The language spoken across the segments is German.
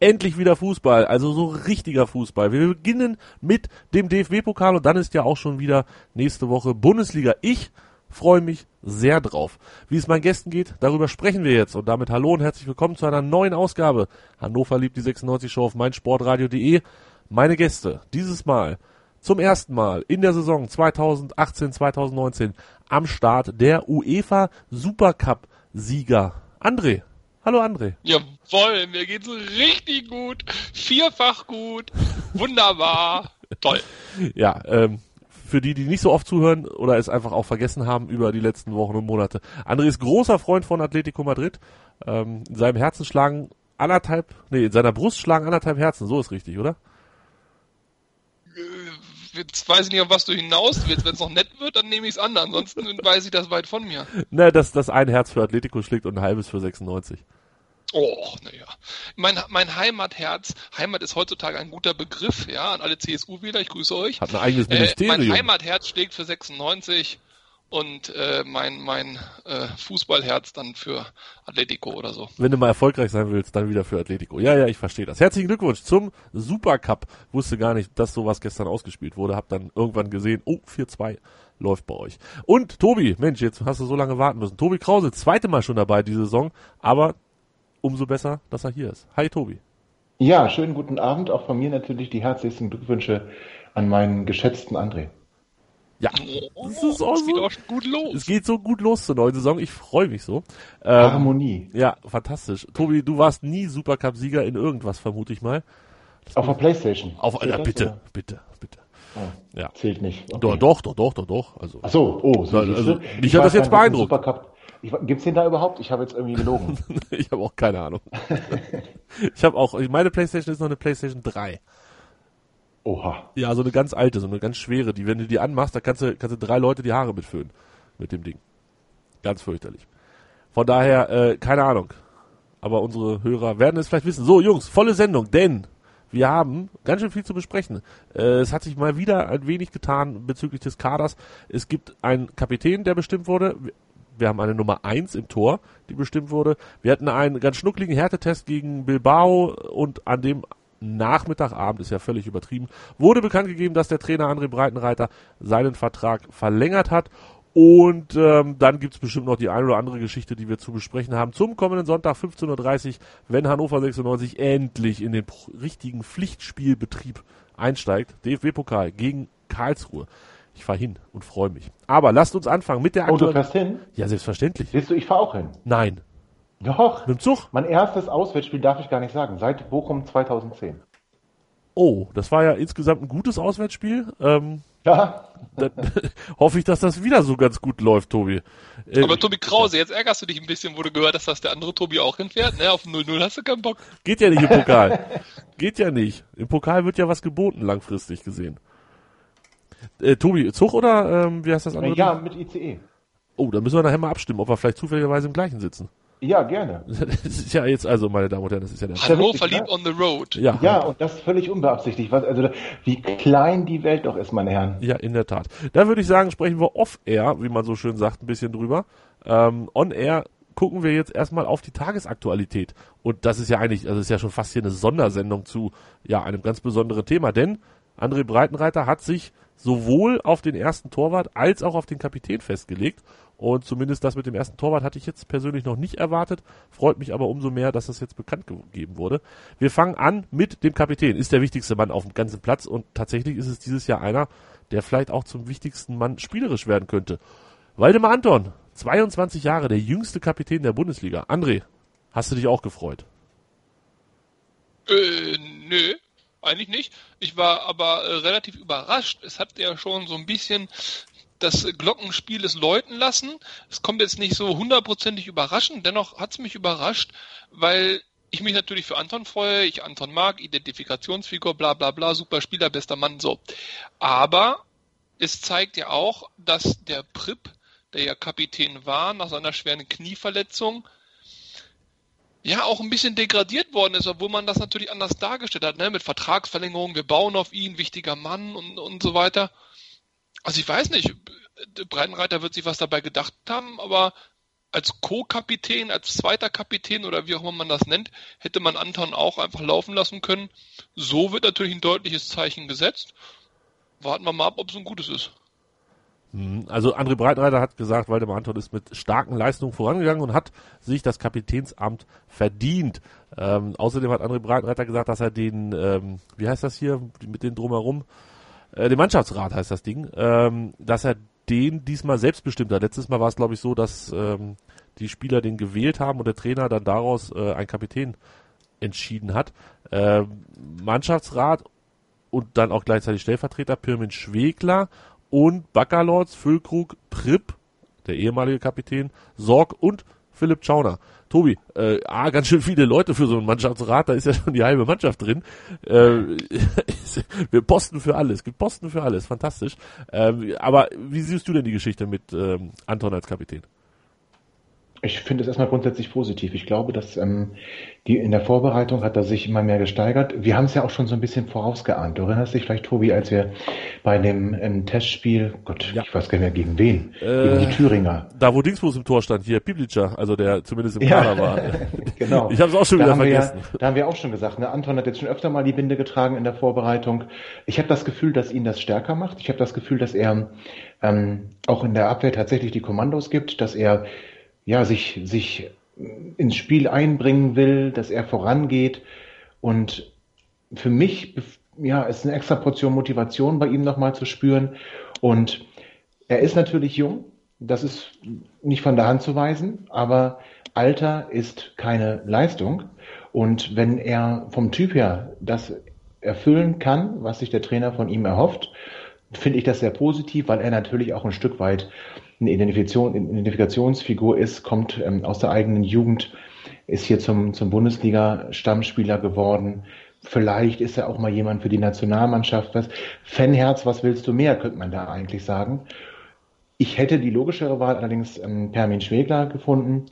Endlich wieder Fußball, also so richtiger Fußball. Wir beginnen mit dem DFB-Pokal und dann ist ja auch schon wieder nächste Woche Bundesliga. Ich freue mich sehr drauf. Wie es meinen Gästen geht, darüber sprechen wir jetzt. Und damit hallo und herzlich willkommen zu einer neuen Ausgabe. Hannover liebt die 96 Show auf meinsportradio.de. Meine Gäste, dieses Mal zum ersten Mal in der Saison 2018-2019 am Start der UEFA Supercup Sieger André. Hallo André. Jawoll, mir geht's richtig gut. Vierfach gut. Wunderbar. Toll. Ja, ähm, für die, die nicht so oft zuhören oder es einfach auch vergessen haben über die letzten Wochen und Monate. André ist großer Freund von Atletico Madrid. Ähm, in seinem Herzen schlagen anderthalb, nee, in seiner Brust schlagen anderthalb Herzen, so ist richtig, oder? jetzt weiß ich nicht, auf was du hinaus willst. Wenn es noch nett wird, dann nehme ich es an. Ansonsten weiß ich das weit von mir. Na, dass das ein Herz für Atletico schlägt und ein halbes für 96. Oh, naja. Mein, mein Heimatherz, Heimat ist heutzutage ein guter Begriff, ja, an alle CSU-Wähler, ich grüße euch. Hat ein eigenes Ministerium. Äh, mein Heimatherz schlägt für 96 und äh, mein, mein äh, Fußballherz dann für Atletico oder so. Wenn du mal erfolgreich sein willst, dann wieder für Atletico. Ja, ja, ich verstehe das. Herzlichen Glückwunsch zum Supercup. Wusste gar nicht, dass sowas gestern ausgespielt wurde. Hab dann irgendwann gesehen, oh, 4-2 läuft bei euch. Und Tobi, Mensch, jetzt hast du so lange warten müssen. Tobi Krause, zweite Mal schon dabei diese Saison, aber umso besser, dass er hier ist. Hi Tobi. Ja, schönen guten Abend. Auch von mir natürlich die herzlichsten Glückwünsche an meinen geschätzten André. Ja, oh, das ist auch so, geht auch gut los. Es geht so gut los zur neuen Saison. Ich freue mich so. Ähm, Harmonie. Ja, fantastisch. Tobi, du warst nie Supercup-Sieger in irgendwas, vermute ich mal. Das auf der Playstation. Auf, ja, bitte, oder? bitte, bitte. Oh, ja. Zählt nicht. Okay. Doch, doch, doch, doch, doch. Also, Ach so, oh, so also, also, mich hat das jetzt beeindruckt. Supercup, ich, gibt's den da überhaupt? Ich habe jetzt irgendwie gelogen. ich habe auch keine Ahnung. ich habe auch, meine Playstation ist noch eine Playstation 3. Oha. Ja, so eine ganz alte, so eine ganz schwere, die, wenn du die anmachst, da kannst du, kannst du drei Leute die Haare mitfüllen. Mit dem Ding. Ganz fürchterlich. Von daher, äh, keine Ahnung. Aber unsere Hörer werden es vielleicht wissen. So, Jungs, volle Sendung, denn wir haben ganz schön viel zu besprechen. Äh, es hat sich mal wieder ein wenig getan bezüglich des Kaders. Es gibt einen Kapitän, der bestimmt wurde. Wir haben eine Nummer eins im Tor, die bestimmt wurde. Wir hatten einen ganz schnuckligen Härtetest gegen Bilbao und an dem Nachmittagabend, ist ja völlig übertrieben, wurde bekannt gegeben, dass der Trainer André Breitenreiter seinen Vertrag verlängert hat. Und ähm, dann gibt's bestimmt noch die eine oder andere Geschichte, die wir zu besprechen haben. Zum kommenden Sonntag 15.30 Uhr, wenn Hannover 96 endlich in den richtigen Pflichtspielbetrieb einsteigt. DFB-Pokal gegen Karlsruhe. Ich fahre hin und freue mich. Aber lasst uns anfangen mit der aktuellen... Oh, du fährst hin? Ja, selbstverständlich. Siehst du, ich fahre auch hin. Nein. Doch. Mit dem Zug? Mein erstes Auswärtsspiel darf ich gar nicht sagen. Seit Bochum 2010. Oh, das war ja insgesamt ein gutes Auswärtsspiel. Ähm, ja. Dann hoffe ich, dass das wieder so ganz gut läuft, Tobi. Äh, Aber Tobi Krause, jetzt ärgerst du dich ein bisschen, wo du gehört hast, dass der andere Tobi auch hinfährt. Ne? Auf 0-0 hast du keinen Bock. Geht ja nicht im Pokal. Geht ja nicht. Im Pokal wird ja was geboten, langfristig gesehen. Äh, Tobi, Zug oder ähm, wie heißt das andere? Ja, mit ICE. Oh, da müssen wir nachher mal abstimmen, ob wir vielleicht zufälligerweise im gleichen sitzen. Ja, gerne. Das ist ja jetzt also, meine Damen und Herren, das ist ja der Hallo, verliebt on the road. Ja, ja und das völlig unbeabsichtigt. Was, also wie klein die Welt doch ist, meine Herren. Ja, in der Tat. Da würde ich sagen, sprechen wir off-air, wie man so schön sagt, ein bisschen drüber. Ähm, on-air gucken wir jetzt erstmal auf die Tagesaktualität. Und das ist ja eigentlich, also ist ja schon fast hier eine Sondersendung zu ja einem ganz besonderen Thema, denn André Breitenreiter hat sich sowohl auf den ersten Torwart als auch auf den Kapitän festgelegt. Und zumindest das mit dem ersten Torwart hatte ich jetzt persönlich noch nicht erwartet. Freut mich aber umso mehr, dass das jetzt bekannt gegeben wurde. Wir fangen an mit dem Kapitän. Ist der wichtigste Mann auf dem ganzen Platz und tatsächlich ist es dieses Jahr einer, der vielleicht auch zum wichtigsten Mann spielerisch werden könnte. Waldemar Anton, 22 Jahre, der jüngste Kapitän der Bundesliga. André, hast du dich auch gefreut? Äh, nö eigentlich nicht. Ich war aber äh, relativ überrascht. Es hat ja schon so ein bisschen das Glockenspiel es läuten lassen. Es kommt jetzt nicht so hundertprozentig überraschend, dennoch hat es mich überrascht, weil ich mich natürlich für Anton freue, ich Anton mag, Identifikationsfigur, bla bla bla, super Spieler, bester Mann, so. Aber es zeigt ja auch, dass der Prip, der ja Kapitän war, nach seiner schweren Knieverletzung, ja auch ein bisschen degradiert worden ist, obwohl man das natürlich anders dargestellt hat, ne? mit Vertragsverlängerung, wir bauen auf ihn, wichtiger Mann und, und so weiter. Also ich weiß nicht, Breitenreiter wird sich was dabei gedacht haben, aber als Co-Kapitän, als zweiter Kapitän oder wie auch immer man das nennt, hätte man Anton auch einfach laufen lassen können. So wird natürlich ein deutliches Zeichen gesetzt. Warten wir mal ab, ob es ein gutes ist. Hm, also André Breitenreiter hat gesagt, Waldemar Anton ist mit starken Leistungen vorangegangen und hat sich das Kapitänsamt verdient. Ähm, außerdem hat André Breitenreiter gesagt, dass er den, ähm, wie heißt das hier, mit den drumherum, äh, den Mannschaftsrat heißt das Ding, ähm, dass er den diesmal selbstbestimmt hat. Letztes Mal war es, glaube ich, so, dass ähm, die Spieler den gewählt haben und der Trainer dann daraus äh, ein Kapitän entschieden hat. Ähm, Mannschaftsrat und dann auch gleichzeitig Stellvertreter Pirmin Schwegler und Baccalords, Füllkrug, Pripp, der ehemalige Kapitän, Sorg und Philipp Schauner. Tobi, äh, ah, ganz schön viele Leute für so einen Mannschaftsrat, da ist ja schon die halbe Mannschaft drin. Äh, wir posten für alles, gibt Posten für alles, fantastisch. Ähm, aber wie siehst du denn die Geschichte mit ähm, Anton als Kapitän? Ich finde es erstmal grundsätzlich positiv. Ich glaube, dass ähm, die in der Vorbereitung hat er sich immer mehr gesteigert. Wir haben es ja auch schon so ein bisschen vorausgeahnt. Du erinnerst dich vielleicht, Tobi, als wir bei dem ähm, Testspiel, Gott, ja. ich weiß gar nicht mehr gegen wen, äh, gegen die Thüringer. Da, wo Dingsbus im Tor stand, hier, Piblica, also der zumindest im Kader ja. war. genau. Ich habe es auch schon da wieder vergessen. Wir, da haben wir auch schon gesagt, ne? Anton hat jetzt schon öfter mal die Binde getragen in der Vorbereitung. Ich habe das Gefühl, dass ihn das stärker macht. Ich habe das Gefühl, dass er ähm, auch in der Abwehr tatsächlich die Kommandos gibt, dass er ja, sich, sich ins Spiel einbringen will, dass er vorangeht. Und für mich, ja, ist eine extra Portion Motivation bei ihm nochmal zu spüren. Und er ist natürlich jung, das ist nicht von der Hand zu weisen, aber Alter ist keine Leistung. Und wenn er vom Typ her das erfüllen kann, was sich der Trainer von ihm erhofft, finde ich das sehr positiv, weil er natürlich auch ein Stück weit eine Identifikation, Identifikationsfigur ist, kommt ähm, aus der eigenen Jugend, ist hier zum, zum Bundesliga-Stammspieler geworden. Vielleicht ist er auch mal jemand für die Nationalmannschaft. Was, Fanherz, was willst du mehr, könnte man da eigentlich sagen. Ich hätte die logischere Wahl allerdings ähm, Permin Schwegler gefunden.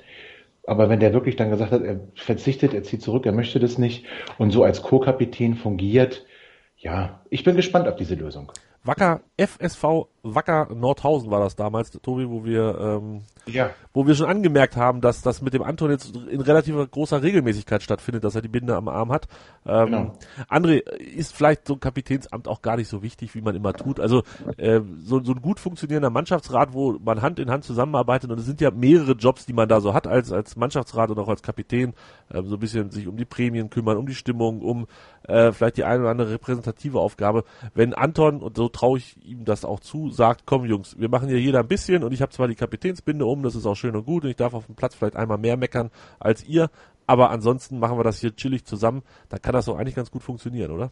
Aber wenn der wirklich dann gesagt hat, er verzichtet, er zieht zurück, er möchte das nicht und so als Co-Kapitän fungiert, ja, ich bin gespannt auf diese Lösung. Wacker FSV Wacker Nordhausen war das damals, Tobi, wo wir ähm, ja. wo wir schon angemerkt haben, dass das mit dem Anton jetzt in relativ großer Regelmäßigkeit stattfindet, dass er die Binde am Arm hat. Ähm, genau. André, ist vielleicht so ein Kapitänsamt auch gar nicht so wichtig, wie man immer tut. Also äh, so, so ein gut funktionierender Mannschaftsrat, wo man Hand in Hand zusammenarbeitet und es sind ja mehrere Jobs, die man da so hat als als Mannschaftsrat und auch als Kapitän, äh, so ein bisschen sich um die Prämien kümmern, um die Stimmung, um äh, vielleicht die eine oder andere repräsentative Aufgabe. Wenn Anton und so traue ich ihm das auch zu, sagt, komm Jungs, wir machen hier jeder ein bisschen und ich habe zwar die Kapitänsbinde um, das ist auch schön und gut und ich darf auf dem Platz vielleicht einmal mehr meckern als ihr, aber ansonsten machen wir das hier chillig zusammen, dann kann das doch eigentlich ganz gut funktionieren, oder?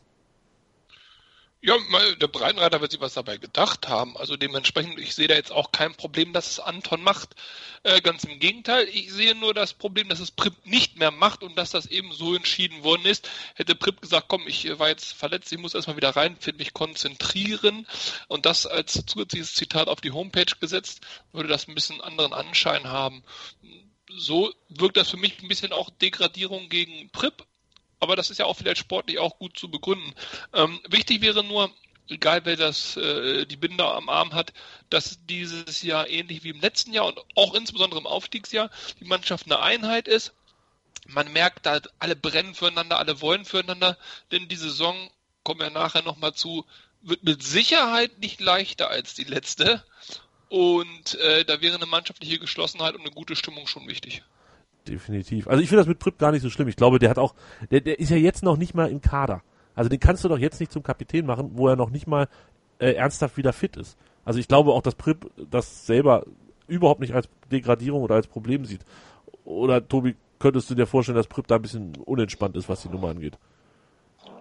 Ja, der Breitenreiter wird sich was dabei gedacht haben. Also dementsprechend, ich sehe da jetzt auch kein Problem, dass es Anton macht. Äh, ganz im Gegenteil, ich sehe nur das Problem, dass es Prip nicht mehr macht und dass das eben so entschieden worden ist. Hätte Prip gesagt, komm, ich äh, war jetzt verletzt, ich muss erstmal wieder reinfinden, mich konzentrieren und das als zusätzliches Zitat auf die Homepage gesetzt, würde das ein bisschen anderen Anschein haben. So wirkt das für mich ein bisschen auch Degradierung gegen Prip, aber das ist ja auch vielleicht sportlich auch gut zu begründen. Ähm, wichtig wäre nur, egal wer das äh, die Binder am Arm hat, dass dieses Jahr ähnlich wie im letzten Jahr und auch insbesondere im Aufstiegsjahr die Mannschaft eine Einheit ist. Man merkt, da alle brennen füreinander, alle wollen füreinander, denn die Saison, kommen wir nachher nochmal zu, wird mit Sicherheit nicht leichter als die letzte. Und äh, da wäre eine mannschaftliche Geschlossenheit und eine gute Stimmung schon wichtig definitiv. Also ich finde das mit Pripp gar nicht so schlimm. Ich glaube, der hat auch, der, der ist ja jetzt noch nicht mal im Kader. Also den kannst du doch jetzt nicht zum Kapitän machen, wo er noch nicht mal äh, ernsthaft wieder fit ist. Also ich glaube auch, dass Pripp das selber überhaupt nicht als Degradierung oder als Problem sieht. Oder Tobi, könntest du dir vorstellen, dass Pripp da ein bisschen unentspannt ist, was die Nummer angeht?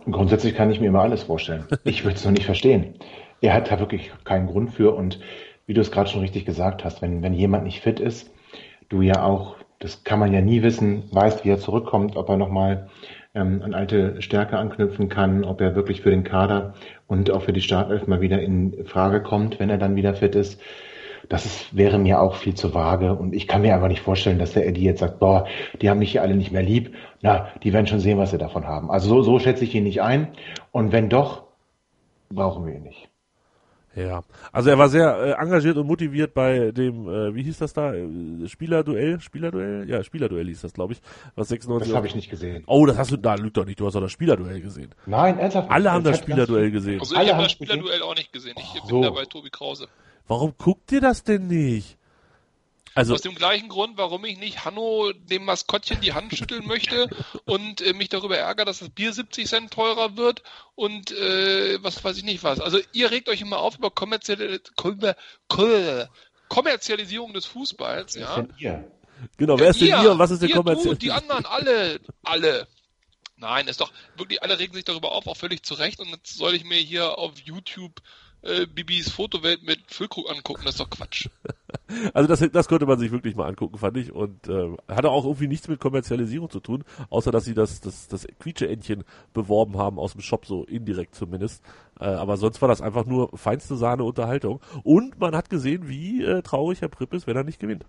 Grundsätzlich kann ich mir immer alles vorstellen. Ich würde es noch nicht verstehen. Er hat da wirklich keinen Grund für und wie du es gerade schon richtig gesagt hast, wenn, wenn jemand nicht fit ist, du ja auch das kann man ja nie wissen, weiß, wie er zurückkommt, ob er nochmal ähm, an alte Stärke anknüpfen kann, ob er wirklich für den Kader und auch für die Startelf mal wieder in Frage kommt, wenn er dann wieder fit ist. Das ist, wäre mir auch viel zu vage und ich kann mir einfach nicht vorstellen, dass der Eddie jetzt sagt, boah, die haben mich hier alle nicht mehr lieb. Na, die werden schon sehen, was sie davon haben. Also so, so schätze ich ihn nicht ein und wenn doch, brauchen wir ihn nicht. Ja, also er war sehr äh, engagiert und motiviert bei dem, äh, wie hieß das da, äh, Spielerduell, Spielerduell, ja Spielerduell hieß das, glaube ich, was 96. Das habe ich nicht gesehen. Oh, das hast du, da lügt doch nicht, du hast doch das Spielerduell gesehen. Nein, ernsthaft. Alle haben das Spielerduell gesehen. Also ich habe das Spielerduell auch nicht gesehen. Ich bin da bei Tobi Krause. Warum guckt ihr das denn nicht? Also, Aus dem gleichen Grund, warum ich nicht Hanno dem Maskottchen die Hand schütteln möchte und äh, mich darüber ärgere, dass das Bier 70 Cent teurer wird und äh, was weiß ich nicht was. Also ihr regt euch immer auf über kommerzielle, Kommerzialisierung des Fußballs. Ja? Ihr? Genau, wer ist denn ihr und was ist denn kommerziell? Die anderen, alle, alle. Nein, ist doch wirklich, alle regen sich darüber auf, auch völlig zu Recht. Und jetzt soll ich mir hier auf YouTube äh, Bibis Fotowelt mit Füllkrug angucken, das ist doch Quatsch. Also das, das konnte man sich wirklich mal angucken, fand ich. Und äh, hatte auch irgendwie nichts mit Kommerzialisierung zu tun, außer dass sie das, das, das Quietsche-Entchen beworben haben aus dem Shop, so indirekt zumindest. Äh, aber sonst war das einfach nur feinste Sahne Unterhaltung. Und man hat gesehen, wie äh, traurig Herr Pripp ist, wenn er nicht gewinnt.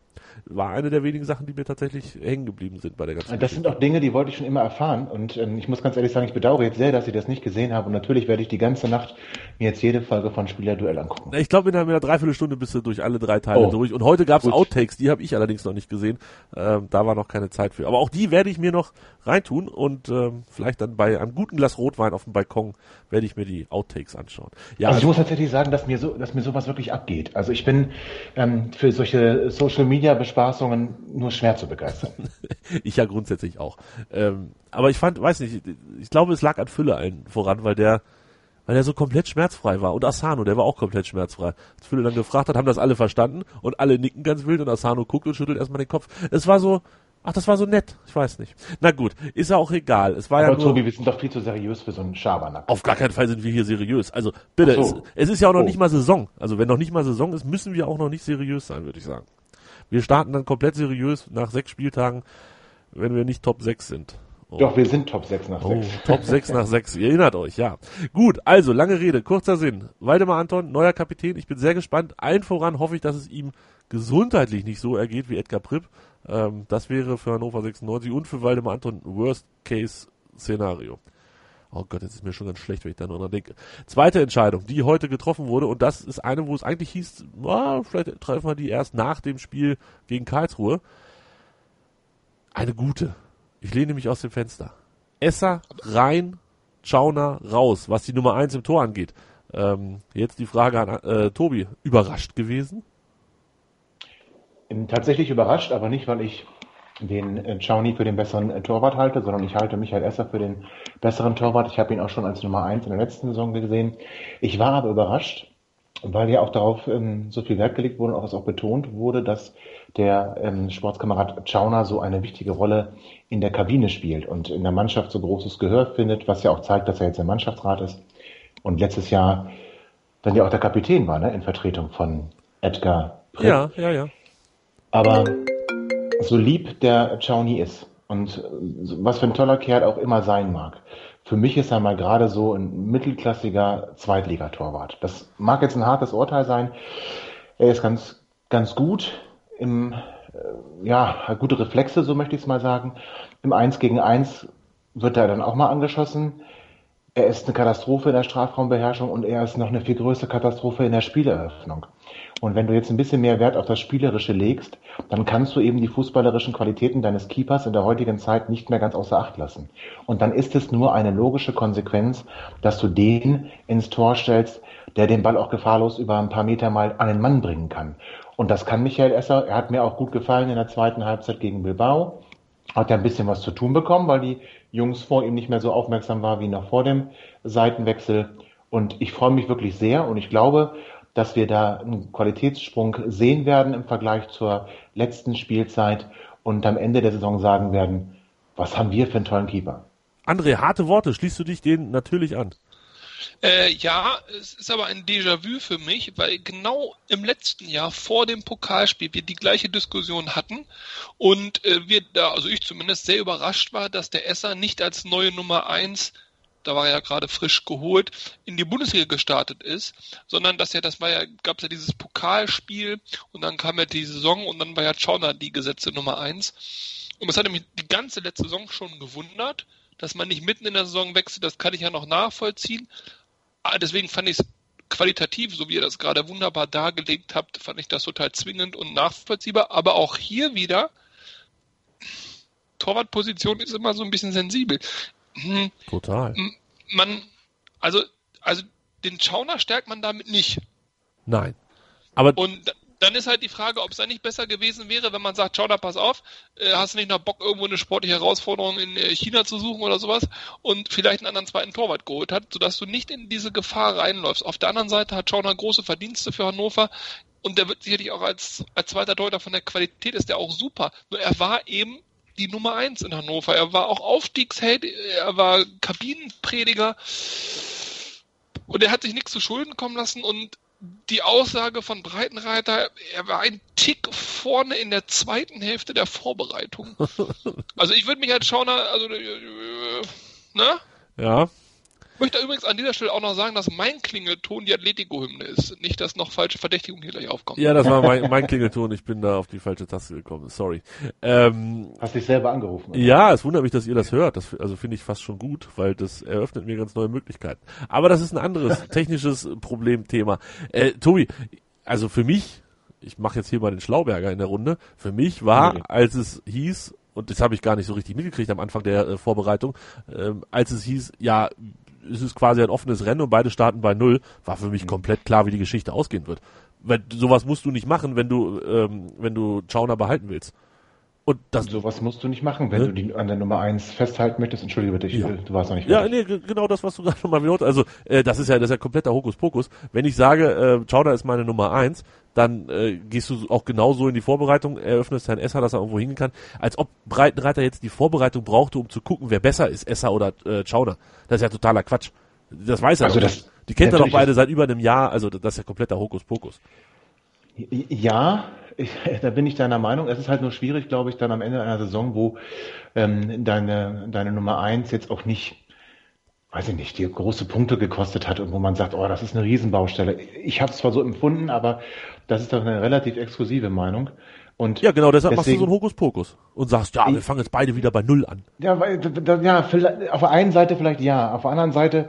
War eine der wenigen Sachen, die mir tatsächlich hängen geblieben sind bei der ganzen Das Geschichte. sind auch Dinge, die wollte ich schon immer erfahren. Und ähm, ich muss ganz ehrlich sagen, ich bedauere jetzt sehr, dass ich das nicht gesehen habe. Und natürlich werde ich die ganze Nacht mir jetzt jede Folge von Spielerduell angucken. Ich glaube, in einer Dreiviertelstunde bist du durch alle drei Teile oh. Durch. Und heute gab es Outtakes, die habe ich allerdings noch nicht gesehen. Ähm, da war noch keine Zeit für. Aber auch die werde ich mir noch reintun und ähm, vielleicht dann bei einem guten Glas Rotwein auf dem Balkon werde ich mir die Outtakes anschauen. Ja, also ich muss tatsächlich sagen, dass mir so, dass mir sowas wirklich abgeht. Also ich bin ähm, für solche Social Media Bespaßungen nur schwer zu begeistern. ich ja grundsätzlich auch. Ähm, aber ich fand, weiß nicht, ich glaube, es lag an Fülle allen voran, weil der weil er so komplett schmerzfrei war. Und Asano, der war auch komplett schmerzfrei. Als Fülle dann gefragt hat, haben das alle verstanden und alle nicken ganz wild und Asano guckt und schüttelt erstmal den Kopf. Es war so, Ach, das war so nett. Ich weiß nicht. Na gut, ist ja auch egal. Es war Aber ja nur. Tobi, wir sind doch viel zu seriös für so einen Schabernack. Auf gar keinen Fall sind wir hier seriös. Also bitte, so. es, es, ist ja auch noch oh. nicht mal Saison. Also wenn noch nicht mal Saison ist, müssen wir auch noch nicht seriös sein, würde ich sagen. Wir starten dann komplett seriös nach sechs Spieltagen, wenn wir nicht Top 6 sind. Oh. Doch, wir sind Top 6 nach 6. Oh, Top 6 nach 6, ihr erinnert euch, ja. Gut, also, lange Rede, kurzer Sinn. Waldemar Anton, neuer Kapitän, ich bin sehr gespannt. Allen voran hoffe ich, dass es ihm gesundheitlich nicht so ergeht wie Edgar Pripp. Ähm, das wäre für Hannover 96 und für Waldemar Anton Worst-Case-Szenario. Oh Gott, jetzt ist mir schon ganz schlecht, wenn ich da nur dran denke. Zweite Entscheidung, die heute getroffen wurde, und das ist eine, wo es eigentlich hieß, oh, vielleicht treffen wir die erst nach dem Spiel gegen Karlsruhe. Eine gute. Ich lehne mich aus dem Fenster. Esser rein, Schauner raus, was die Nummer eins im Tor angeht. Ähm, jetzt die Frage an äh, Tobi. Überrascht gewesen? Tatsächlich überrascht, aber nicht, weil ich den äh, Chauni für den besseren äh, Torwart halte, sondern ich halte Michael Esser für den besseren Torwart. Ich habe ihn auch schon als Nummer eins in der letzten Saison gesehen. Ich war aber überrascht, weil ja auch darauf ähm, so viel Wert gelegt wurde und auch es auch betont wurde, dass der ähm, Sportskamerad Chauner so eine wichtige Rolle in der Kabine spielt und in der Mannschaft so großes Gehör findet, was ja auch zeigt, dass er jetzt im Mannschaftsrat ist und letztes Jahr dann ja auch der Kapitän war, ne, in Vertretung von Edgar Pritt. Ja, ja, ja. Aber so lieb der Chauni ist und was für ein toller Kerl auch immer sein mag, für mich ist er mal gerade so ein mittelklassiger Zweitligatorwart. Das mag jetzt ein hartes Urteil sein. Er ist ganz, ganz gut im, äh, ja, gute Reflexe, so möchte ich es mal sagen. Im 1 gegen 1 wird er dann auch mal angeschossen. Er ist eine Katastrophe in der Strafraumbeherrschung und er ist noch eine viel größere Katastrophe in der Spieleröffnung. Und wenn du jetzt ein bisschen mehr Wert auf das Spielerische legst, dann kannst du eben die fußballerischen Qualitäten deines Keepers in der heutigen Zeit nicht mehr ganz außer Acht lassen. Und dann ist es nur eine logische Konsequenz, dass du den ins Tor stellst, der den Ball auch gefahrlos über ein paar Meter mal an den Mann bringen kann. Und das kann Michael Esser. Er hat mir auch gut gefallen in der zweiten Halbzeit gegen Bilbao. Hat ja ein bisschen was zu tun bekommen, weil die Jungs vor ihm nicht mehr so aufmerksam waren wie noch vor dem Seitenwechsel. Und ich freue mich wirklich sehr und ich glaube, dass wir da einen Qualitätssprung sehen werden im Vergleich zur letzten Spielzeit und am Ende der Saison sagen werden, was haben wir für einen tollen Keeper. André, harte Worte, schließt du dich denen natürlich an? Äh, ja, es ist aber ein Déjà-vu für mich, weil genau im letzten Jahr vor dem Pokalspiel wir die gleiche Diskussion hatten und äh, wir da, also ich zumindest sehr überrascht war, dass der Esser nicht als neue Nummer eins da war er ja gerade frisch geholt, in die Bundesliga gestartet ist, sondern dass ja, das war ja, gab es ja dieses Pokalspiel und dann kam ja die Saison und dann war ja Schauner die gesetzte Nummer eins. Und das hat mich die ganze letzte Saison schon gewundert, dass man nicht mitten in der Saison wechselt, das kann ich ja noch nachvollziehen. Ah, deswegen fand ich es qualitativ, so wie ihr das gerade wunderbar dargelegt habt, fand ich das total zwingend und nachvollziehbar. Aber auch hier wieder, Torwartposition ist immer so ein bisschen sensibel. Hm, Total. Man, also, also den Schauner stärkt man damit nicht. Nein. Aber und dann ist halt die Frage, ob es dann nicht besser gewesen wäre, wenn man sagt, schau da, pass auf, äh, hast du nicht noch Bock, irgendwo eine sportliche Herausforderung in äh, China zu suchen oder sowas und vielleicht einen anderen zweiten Torwart geholt hat, sodass du nicht in diese Gefahr reinläufst. Auf der anderen Seite hat Schauner große Verdienste für Hannover und der wird sicherlich auch als, als zweiter Deuter von der Qualität ist der auch super. Nur er war eben die Nummer eins in Hannover. Er war auch Aufstiegsheld, er war Kabinenprediger und er hat sich nichts zu Schulden kommen lassen und die Aussage von Breitenreiter, er war ein Tick vorne in der zweiten Hälfte der Vorbereitung. Also ich würde mich als Schauner, also äh, ne? Ja. Ich möchte übrigens an dieser Stelle auch noch sagen, dass mein Klingelton die Atletico-Hymne ist. Nicht, dass noch falsche Verdächtigungen hier gleich aufkommen. Ja, das war mein, mein Klingelton. Ich bin da auf die falsche Taste gekommen. Sorry. Ähm, Hast dich selber angerufen? Oder? Ja, es wundert mich, dass ihr das hört. Das, also finde ich fast schon gut, weil das eröffnet mir ganz neue Möglichkeiten. Aber das ist ein anderes technisches Problemthema. Äh, Tobi, also für mich, ich mache jetzt hier mal den Schlauberger in der Runde, für mich war, als es hieß, und das habe ich gar nicht so richtig mitgekriegt am Anfang der äh, Vorbereitung, ähm, als es hieß, ja, es ist quasi ein offenes Rennen und beide starten bei Null, war für mich mhm. komplett klar, wie die Geschichte ausgehen wird. Weil sowas musst du nicht machen, wenn du, ähm, wenn du Chauner behalten willst. Und das sowas musst du nicht machen, wenn ne? du die an der Nummer eins festhalten möchtest. Entschuldige bitte, ich, ja. du warst noch nicht fertig. Ja, nee, genau das, was du gerade nochmal wiederholt. Also äh, das ist ja das ist ja kompletter Hokuspokus. Wenn ich sage, äh, Chauner ist meine Nummer eins, dann äh, gehst du auch genauso in die Vorbereitung, eröffnest dein Esser, dass er irgendwo hingehen kann, als ob Breitenreiter jetzt die Vorbereitung brauchte, um zu gucken, wer besser ist, Esser oder äh, Chauner. Das ist ja totaler Quatsch. Das weiß er also doch. Das, die kennt er doch beide seit über einem Jahr, also das ist ja kompletter Hokuspokus. Ja, ich, da bin ich deiner Meinung. Es ist halt nur schwierig, glaube ich, dann am Ende einer Saison, wo ähm, deine, deine Nummer eins jetzt auch nicht, weiß ich nicht, dir große Punkte gekostet hat und wo man sagt, oh, das ist eine Riesenbaustelle. Ich habe es zwar so empfunden, aber das ist doch eine relativ exklusive Meinung. Und ja, genau, deshalb deswegen, machst du so einen Hokuspokus und sagst, ja, wir fangen jetzt beide wieder bei Null an. Ja, weil, ja, auf der einen Seite vielleicht ja, auf der anderen Seite,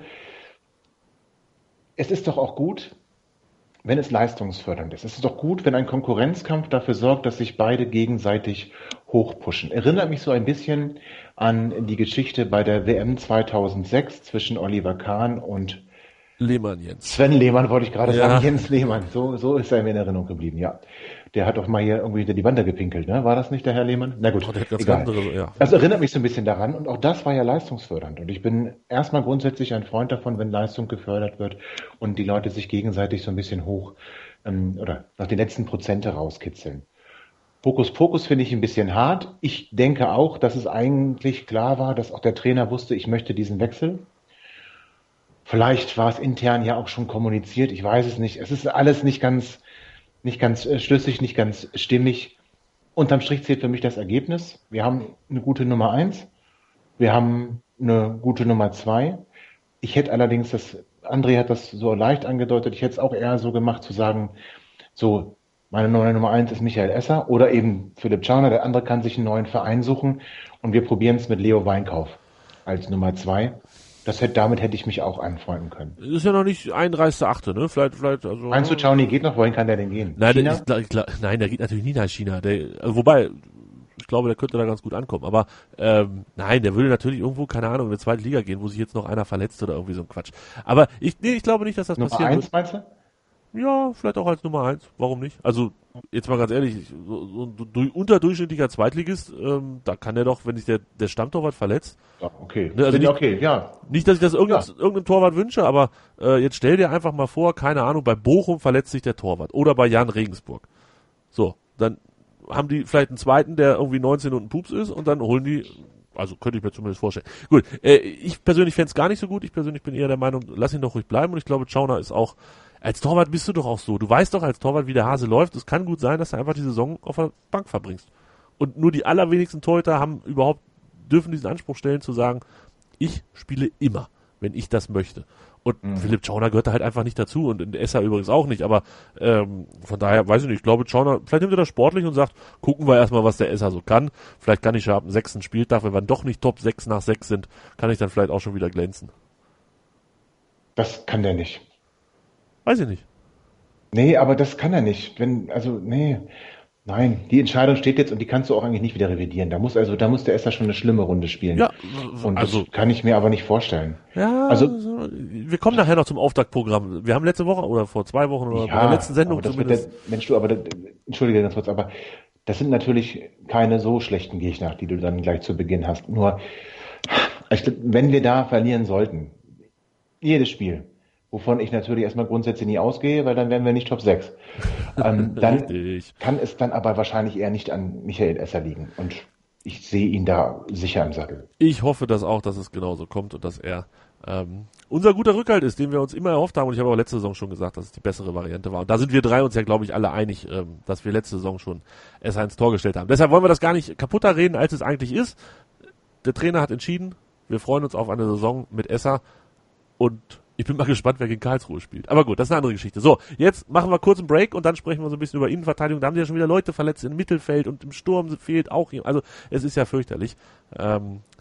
es ist doch auch gut, wenn es leistungsfördernd ist. Es ist doch gut, wenn ein Konkurrenzkampf dafür sorgt, dass sich beide gegenseitig hochpushen. Erinnert mich so ein bisschen an die Geschichte bei der WM 2006 zwischen Oliver Kahn und Lehmann Jens. Sven Lehmann wollte ich gerade ja. sagen, Jens Lehmann. So, so ist er mir in Erinnerung geblieben, ja. Der hat doch mal hier irgendwie hinter die Wand gepinkelt, ne? War das nicht der Herr Lehmann? Na gut, oh, egal. Andere, ja. Das erinnert mich so ein bisschen daran und auch das war ja leistungsfördernd. Und ich bin erstmal grundsätzlich ein Freund davon, wenn Leistung gefördert wird und die Leute sich gegenseitig so ein bisschen hoch ähm, oder nach den letzten Prozente rauskitzeln. Hokus Pokus finde ich ein bisschen hart. Ich denke auch, dass es eigentlich klar war, dass auch der Trainer wusste, ich möchte diesen Wechsel. Vielleicht war es intern ja auch schon kommuniziert, ich weiß es nicht. Es ist alles nicht ganz, nicht ganz äh, schlüssig, nicht ganz stimmig. Unterm Strich zählt für mich das Ergebnis. Wir haben eine gute Nummer eins, wir haben eine gute Nummer zwei. Ich hätte allerdings das, André hat das so leicht angedeutet, ich hätte es auch eher so gemacht zu sagen, so, meine neue Nummer eins ist Michael Esser oder eben Philipp Czauner, der andere kann sich einen neuen Verein suchen und wir probieren es mit Leo Weinkauf als Nummer zwei. Das hätte, damit hätte ich mich auch anfreunden können. Ist ja noch nicht 31.8., ne? Vielleicht, vielleicht, also. Meinst du, Chauni geht noch? Wohin kann der denn gehen? Nein, China? Der, ich, ich, nein, der geht natürlich nie nach China. Der, also wobei, ich glaube, der könnte da ganz gut ankommen. Aber ähm, nein, der würde natürlich irgendwo, keine Ahnung, in eine zweite Liga gehen, wo sich jetzt noch einer verletzt oder irgendwie so ein Quatsch. Aber ich, nee, ich glaube nicht, dass das Nummer passiert. Nummer eins, meinst du? Ja, vielleicht auch als Nummer eins. Warum nicht? Also, jetzt mal ganz ehrlich, so, so ein unterdurchschnittlicher Zweitligist, ähm, da kann er doch, wenn sich der, der Stammtorwart verletzt. Ja, okay. Ne, also nicht, okay, ja. Nicht, dass ich das irgendein, ja. irgendeinem Torwart wünsche, aber äh, jetzt stell dir einfach mal vor, keine Ahnung, bei Bochum verletzt sich der Torwart oder bei Jan Regensburg. So, dann haben die vielleicht einen zweiten, der irgendwie 19 und ein Pups ist und dann holen die Also könnte ich mir zumindest vorstellen. Gut, äh, ich persönlich fände es gar nicht so gut. Ich persönlich bin eher der Meinung, lass ihn doch ruhig bleiben. Und ich glaube, Chauner ist auch, als Torwart bist du doch auch so. Du weißt doch als Torwart, wie der Hase läuft. Es kann gut sein, dass du einfach die Saison auf der Bank verbringst. Und nur die allerwenigsten Torhüter haben überhaupt, dürfen diesen Anspruch stellen zu sagen, ich spiele immer, wenn ich das möchte. Und mhm. Philipp Schauner gehört da halt einfach nicht dazu und in Esser übrigens auch nicht. Aber ähm, von daher weiß ich nicht, ich glaube Schauner, vielleicht nimmt er das sportlich und sagt, gucken wir erstmal, was der Esser so kann. Vielleicht kann ich ja ab dem sechsten Spieltag, wenn wir doch nicht Top 6 nach 6 sind, kann ich dann vielleicht auch schon wieder glänzen. Das kann der nicht. Weiß ich nicht. Nee, aber das kann er nicht. Wenn, also, nee. Nein, die Entscheidung steht jetzt und die kannst du auch eigentlich nicht wieder revidieren. Da muss also, da muss der Esser schon eine schlimme Runde spielen. Ja, und also das kann ich mir aber nicht vorstellen. Ja, also wir kommen nachher noch zum Auftaktprogramm. Wir haben letzte Woche oder vor zwei Wochen oder ja, bei der letzten Sendung aber zumindest. Der, Mensch, du, aber das, entschuldige ganz kurz, aber das sind natürlich keine so schlechten Gegner, die du dann gleich zu Beginn hast. Nur, wenn wir da verlieren sollten, jedes Spiel, wovon ich natürlich erstmal grundsätzlich nie ausgehe, weil dann wären wir nicht Top 6. Ähm, dann kann es dann aber wahrscheinlich eher nicht an Michael Esser liegen. Und ich sehe ihn da sicher im Sattel. Ich hoffe das auch, dass es genauso kommt und dass er ähm, unser guter Rückhalt ist, den wir uns immer erhofft haben. Und ich habe auch letzte Saison schon gesagt, dass es die bessere Variante war. Und da sind wir drei uns ja, glaube ich, alle einig, ähm, dass wir letzte Saison schon Esser ins Tor gestellt haben. Deshalb wollen wir das gar nicht kaputter reden, als es eigentlich ist. Der Trainer hat entschieden, wir freuen uns auf eine Saison mit Esser und ich bin mal gespannt, wer gegen Karlsruhe spielt. Aber gut, das ist eine andere Geschichte. So, jetzt machen wir kurz einen Break und dann sprechen wir so ein bisschen über Innenverteidigung. Da haben sie ja schon wieder Leute verletzt im Mittelfeld und im Sturm fehlt auch jemand. Also es ist ja fürchterlich. Ähm,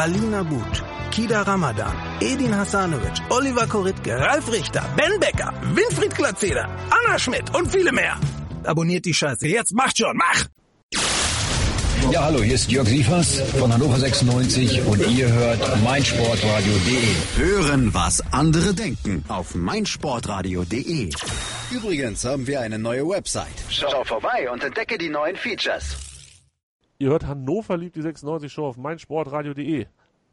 Alina But, Kida Ramadan, Edin Hasanovic, Oliver Koritke, Ralf Richter, Ben Becker, Winfried Glatzeder, Anna Schmidt und viele mehr. Abonniert die Scheiße. Jetzt macht schon, mach! Ja, hallo, hier ist Jörg Sievers von Hannover 96 und ihr hört meinsportradio.de. Hören, was andere denken auf meinsportradio.de. Übrigens haben wir eine neue Website. Schau vorbei und entdecke die neuen Features. Ihr hört Hannover liebt die 96 Show auf meinsportradio.de.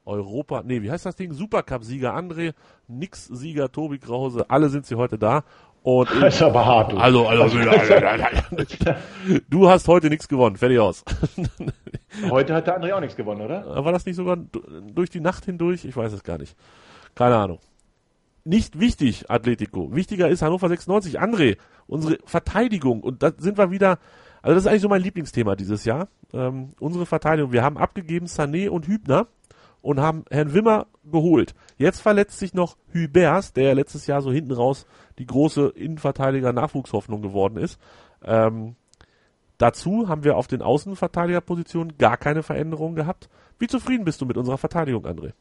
Europa, nee, wie heißt das Ding? Supercup-Sieger André, Nix-Sieger Tobi Krause, alle sind sie heute da. Und das ist aber hart. Du. Also, also, du hast heute nichts gewonnen, fertig aus. heute hat der André auch nichts gewonnen, oder? War das nicht sogar durch die Nacht hindurch? Ich weiß es gar nicht. Keine Ahnung. Nicht wichtig, Atletico. Wichtiger ist Hannover 96. André, unsere Verteidigung. Und da sind wir wieder, also das ist eigentlich so mein Lieblingsthema dieses Jahr. Ähm, unsere Verteidigung. Wir haben abgegeben Sané und Hübner und haben Herrn Wimmer geholt. Jetzt verletzt sich noch Hübers, der ja letztes Jahr so hinten raus die große Innenverteidiger-Nachwuchshoffnung geworden ist. Ähm, dazu haben wir auf den Außenverteidigerpositionen gar keine Veränderungen gehabt. Wie zufrieden bist du mit unserer Verteidigung, André?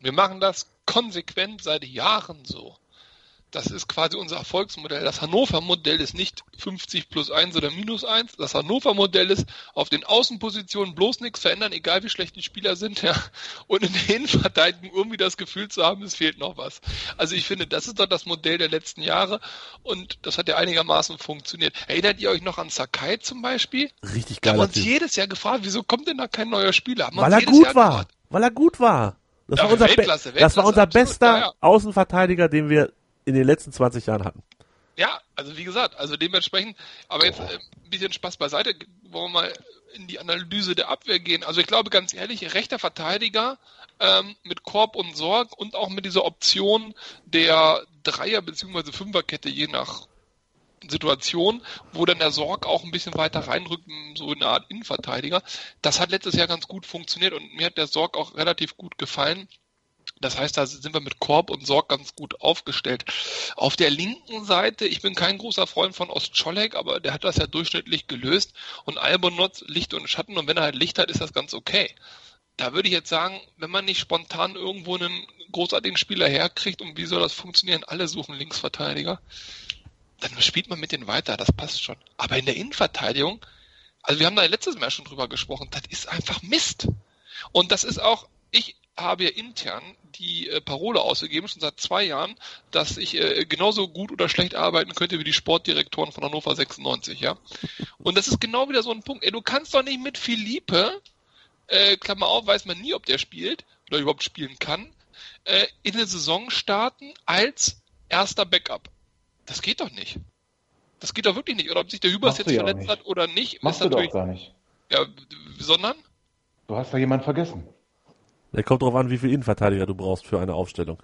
Wir machen das konsequent seit Jahren so. Das ist quasi unser Erfolgsmodell. Das Hannover-Modell ist nicht 50 plus 1 oder minus 1. Das Hannover-Modell ist auf den Außenpositionen bloß nichts verändern, egal wie schlecht die Spieler sind, ja. Und in der Innenverteidigung irgendwie das Gefühl zu haben, es fehlt noch was. Also ich finde, das ist doch das Modell der letzten Jahre und das hat ja einigermaßen funktioniert. Erinnert ihr euch noch an Sakai zum Beispiel? Richtig geil. Da haben wir uns jedes Jahr gefragt, wieso kommt denn da kein neuer Spieler? Weil er gut Jahr war. Gefragt. Weil er gut war. Das, ja, war unser, Weltklasse, Weltklasse, das war unser absolut, bester ja, ja. Außenverteidiger, den wir in den letzten 20 Jahren hatten. Ja, also wie gesagt, also dementsprechend, aber jetzt äh, ein bisschen Spaß beiseite, wollen wir mal in die Analyse der Abwehr gehen. Also ich glaube ganz ehrlich, rechter Verteidiger ähm, mit Korb und Sorg und auch mit dieser Option der Dreier- bzw. Fünferkette je nach Situation, wo dann der Sorg auch ein bisschen weiter reinrückt, so eine Art Innenverteidiger. Das hat letztes Jahr ganz gut funktioniert und mir hat der Sorg auch relativ gut gefallen. Das heißt, da sind wir mit Korb und Sorg ganz gut aufgestellt. Auf der linken Seite, ich bin kein großer Freund von Ostscholek, aber der hat das ja durchschnittlich gelöst. Und Albonot Licht und Schatten und wenn er halt Licht hat, ist das ganz okay. Da würde ich jetzt sagen, wenn man nicht spontan irgendwo einen großartigen Spieler herkriegt und wie soll das funktionieren? Alle suchen Linksverteidiger. Dann spielt man mit denen weiter, das passt schon. Aber in der Innenverteidigung, also wir haben da letztes Mal schon drüber gesprochen, das ist einfach Mist. Und das ist auch, ich habe ja intern die äh, Parole ausgegeben, schon seit zwei Jahren, dass ich äh, genauso gut oder schlecht arbeiten könnte wie die Sportdirektoren von Hannover 96, ja. Und das ist genau wieder so ein Punkt. Ey, du kannst doch nicht mit Philippe, äh, Klammer auf, weiß man nie, ob der spielt oder überhaupt spielen kann, äh, in eine Saison starten als erster Backup. Das geht doch nicht. Das geht doch wirklich nicht. Oder ob sich der Hübers jetzt verletzt hat oder nicht. Machst du doch gar nicht. Ja, sondern? Du hast da jemanden vergessen. Der kommt darauf an, wie viel Innenverteidiger du brauchst für eine Aufstellung.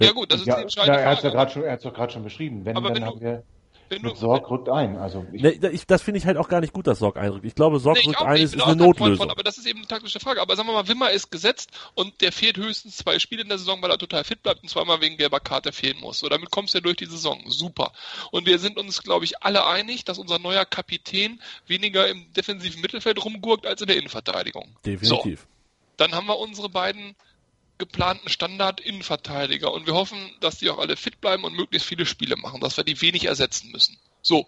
ja gut, das ist ja, die entscheidende ja, er Frage. hat ja schon, gerade schon beschrieben. Wenn, Aber dann wenn haben du- wir Wenn mit du, Sorg rückt ein. Also ich, Ne, ich, das finde ich halt auch gar nicht gut, dass Sorg einrückt. Ich glaube, Sorg ich rückt auch ein, nicht. ist, ist eine Notlösung. Von, aber das ist eben eine taktische Frage. Aber sagen wir mal, Wimmer ist gesetzt und der fehlt höchstens zwei Spiele in der Saison, weil er total fit bleibt und zweimal wegen gelber Karte fehlen muss. So, damit kommst du ja durch die Saison. Super. Und wir sind uns, glaube ich, alle einig, dass unser neuer Kapitän weniger im defensiven Mittelfeld rumgurkt als in der Innenverteidigung. Definitiv. So, dann haben wir unsere beiden geplanten Standard-Innenverteidiger und wir hoffen, dass die auch alle fit bleiben und möglichst viele Spiele machen, dass wir die wenig ersetzen müssen. So.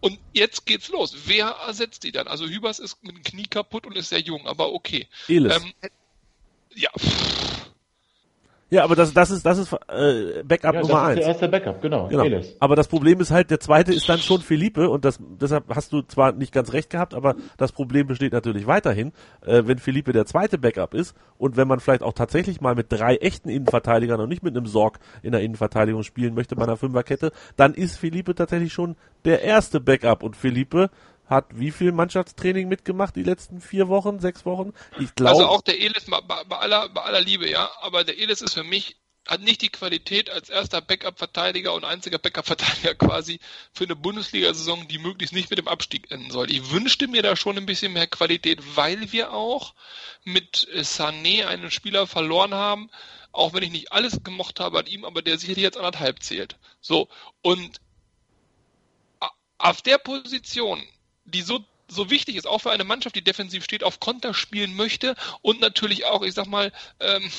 Und jetzt geht's los. Wer ersetzt die dann? Also Hübers ist mit dem Knie kaputt und ist sehr jung, aber okay. Elis. Ähm, ja, ja, aber das, das ist, das ist äh, Backup ja, das Nummer ist eins. der erste Backup, genau. Genau. Elis. Aber das Problem ist halt, der zweite ist dann schon Felipe und das, deshalb hast du zwar nicht ganz recht gehabt, aber das Problem besteht natürlich weiterhin, äh, wenn Felipe der zweite Backup ist und wenn man vielleicht auch tatsächlich mal mit drei echten Innenverteidigern und nicht mit einem Sorg in der Innenverteidigung spielen möchte bei einer Fünferkette, dann ist Felipe tatsächlich schon der erste Backup und Felipe hat wie viel Mannschaftstraining mitgemacht die letzten vier Wochen, sechs Wochen? Ich glaube, also auch der Elis, bei, bei, aller, bei aller Liebe, ja, aber der Elis ist für mich, hat nicht die Qualität als erster Backup-Verteidiger und einziger Backup-Verteidiger quasi für eine Bundesliga-Saison, die möglichst nicht mit dem Abstieg enden soll. Ich wünschte mir da schon ein bisschen mehr Qualität, weil wir auch mit Sané einen Spieler verloren haben, auch wenn ich nicht alles gemocht habe an ihm, aber der sicherlich jetzt anderthalb zählt. So, und auf der Position, die so so wichtig ist, auch für eine Mannschaft, die defensiv steht, auf Konter spielen möchte und natürlich auch, ich sag mal, ähm,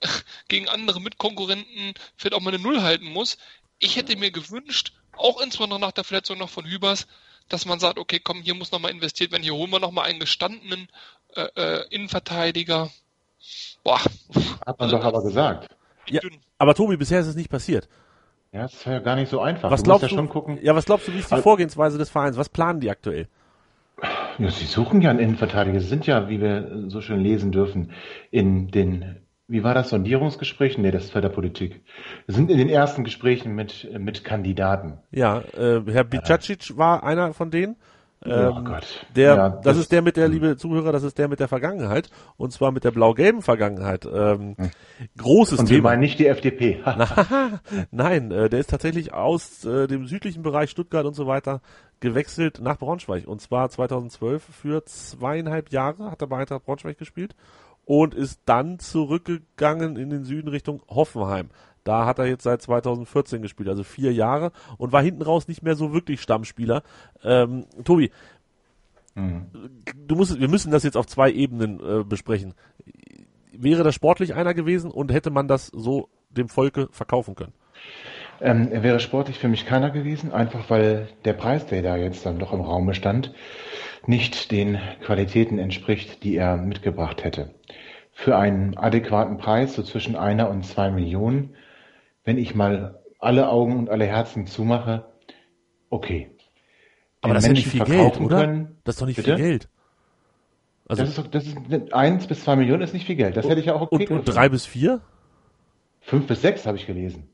gegen andere Mitkonkurrenten vielleicht auch mal eine Null halten muss. Ich hätte mir gewünscht, auch insbesondere nach der Verletzung noch von Hübers, dass man sagt, okay, komm, hier muss nochmal investiert werden, hier holen wir nochmal einen gestandenen äh, äh, Innenverteidiger. Boah. Hat man doch aber gesagt. ja, aber Tobi, bisher ist es nicht passiert. Ja, das ist ja gar nicht so einfach. Was du glaubst ja du? schon gucken. Ja, was glaubst du, wie ist die Also- Vorgehensweise des Vereins? Was planen die aktuell? Ja, sie suchen ja einen Innenverteidiger. Sie sind ja, wie wir so schön lesen dürfen, in den, wie war das, Sondierungsgesprächen? Nee, das ist Förderpolitik. Wir sind in den ersten Gesprächen mit, mit Kandidaten. Ja, äh, Herr Bicacic war einer von denen. Oh Ähm, Gott. Der, Ja, das, ist der mit der, liebe Zuhörer, das ist der mit der Vergangenheit. Und zwar mit der blau-gelben Vergangenheit. Ähm, Großes Und wir Thema. meinen nicht die FDP. Nein, äh, der ist tatsächlich aus äh, dem südlichen Bereich Stuttgart und so weiter gewechselt nach Braunschweig. Und zwar 2012 für zweieinhalb Jahre hat er bei Eintracht Braunschweig gespielt und ist dann zurückgegangen in den Süden Richtung Hoffenheim. Da hat er jetzt seit 2014 gespielt, also vier Jahre und war hinten raus nicht mehr so wirklich Stammspieler. Ähm, Tobi, Hm. du musst, wir müssen das jetzt auf zwei Ebenen äh, besprechen. Wäre das sportlich einer gewesen und hätte man das so dem Volke verkaufen können? Ähm, er wäre sportlich für mich keiner gewesen, einfach weil der Preis, der da jetzt dann doch im Raume stand, nicht den Qualitäten entspricht, die er mitgebracht hätte. Für einen adäquaten Preis, so zwischen einer und zwei Millionen, wenn ich mal alle Augen und alle Herzen zumache, okay. Aber Den das ist ja nicht Menschen viel Geld, oder? können- das ist doch nicht Bitte? viel Geld. Also das ist, das ist eins bis zwei Millionen ist nicht viel Geld. Das hätte ich ja auch okay und, und drei bis vier? Fünf bis sechs habe ich gelesen.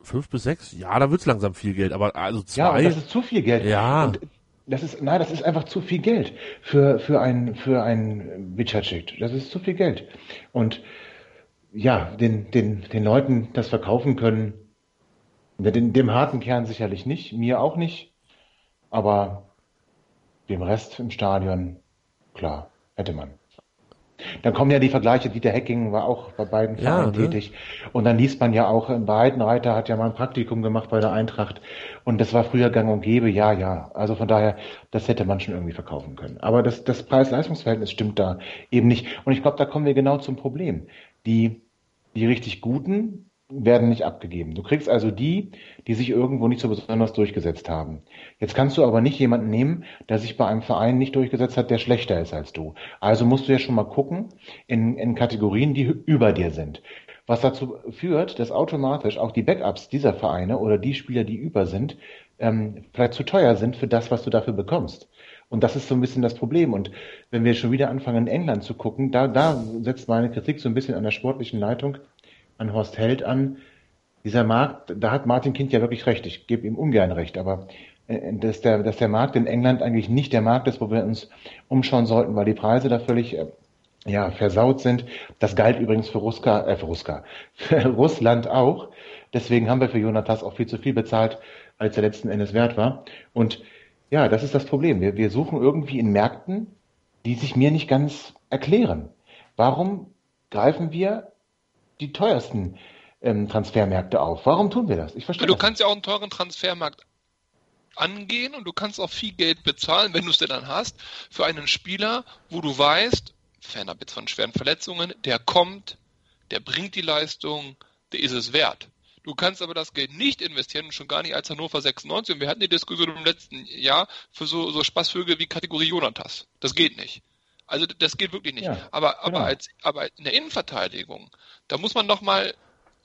Fünf bis sechs? Ja, da wird's langsam viel Geld, aber also Ja, und zwei. das ist zu viel Geld. Ja. Und das ist, nein, das ist einfach zu viel Geld für, für ein, für ein Bicacic. Das ist zu viel Geld. Und ja, den, den, den Leuten das verkaufen können, den, dem harten Kern sicherlich nicht, mir auch nicht. Aber dem Rest im Stadion, klar, hätte man. Dann kommen ja die Vergleiche, Dieter Hecking war auch bei beiden Vereinen ja, ne? tätig. Und dann liest man ja auch, Breitenreiter hat ja mal ein Praktikum gemacht bei der Eintracht. Und das war früher gang und gäbe, ja, ja. Also von daher, das hätte man schon irgendwie verkaufen können. Aber das, das Preis-Leistungs-Verhältnis stimmt da eben nicht. Und ich glaube, da kommen wir genau zum Problem. Die, die richtig Guten, werden nicht abgegeben. Du kriegst also die, die sich irgendwo nicht so besonders durchgesetzt haben. Jetzt kannst du aber nicht jemanden nehmen, der sich bei einem Verein nicht durchgesetzt hat, der schlechter ist als du. Also musst du ja schon mal gucken in, in Kategorien, die über dir sind. Was dazu führt, dass automatisch auch die Backups dieser Vereine oder die Spieler, die über sind, ähm, vielleicht zu teuer sind für das, was du dafür bekommst. Und das ist so ein bisschen das Problem. Und wenn wir schon wieder anfangen, in England zu gucken, da, da setzt meine Kritik so ein bisschen an der sportlichen Leitung an Horst Held an. Dieser Markt, da hat Martin Kind ja wirklich recht. Ich gebe ihm ungern recht, aber äh, dass der, dass der Markt in England eigentlich nicht der Markt ist, wo wir uns umschauen sollten, weil die Preise da völlig äh, ja, versaut sind. Das galt übrigens für Ruska, äh, für Ruska, für Russland auch. Deswegen haben wir für Jonatas auch viel zu viel bezahlt, als er letzten Endes wert war. Und ja, das ist das Problem. Wir, wir suchen irgendwie in Märkten, die sich mir nicht ganz erklären. Warum greifen wir die teuersten ähm, Transfermärkte auf. Warum tun wir das? Ich verstehe. Du das kannst ja auch einen teuren Transfermarkt angehen und du kannst auch viel Geld bezahlen, wenn du es denn dann hast, für einen Spieler, wo du weißt, fernab jetzt von schweren Verletzungen, der kommt, der bringt die Leistung, der ist es wert. Du kannst aber das Geld nicht investieren, schon gar nicht als Hannover 96. Und wir hatten die Diskussion im letzten Jahr für so, so Spaßvögel wie Kategorie Jonatas. Das geht nicht. Also das geht wirklich nicht. Ja, aber, aber, genau. als, aber in der Innenverteidigung, da muss man doch mal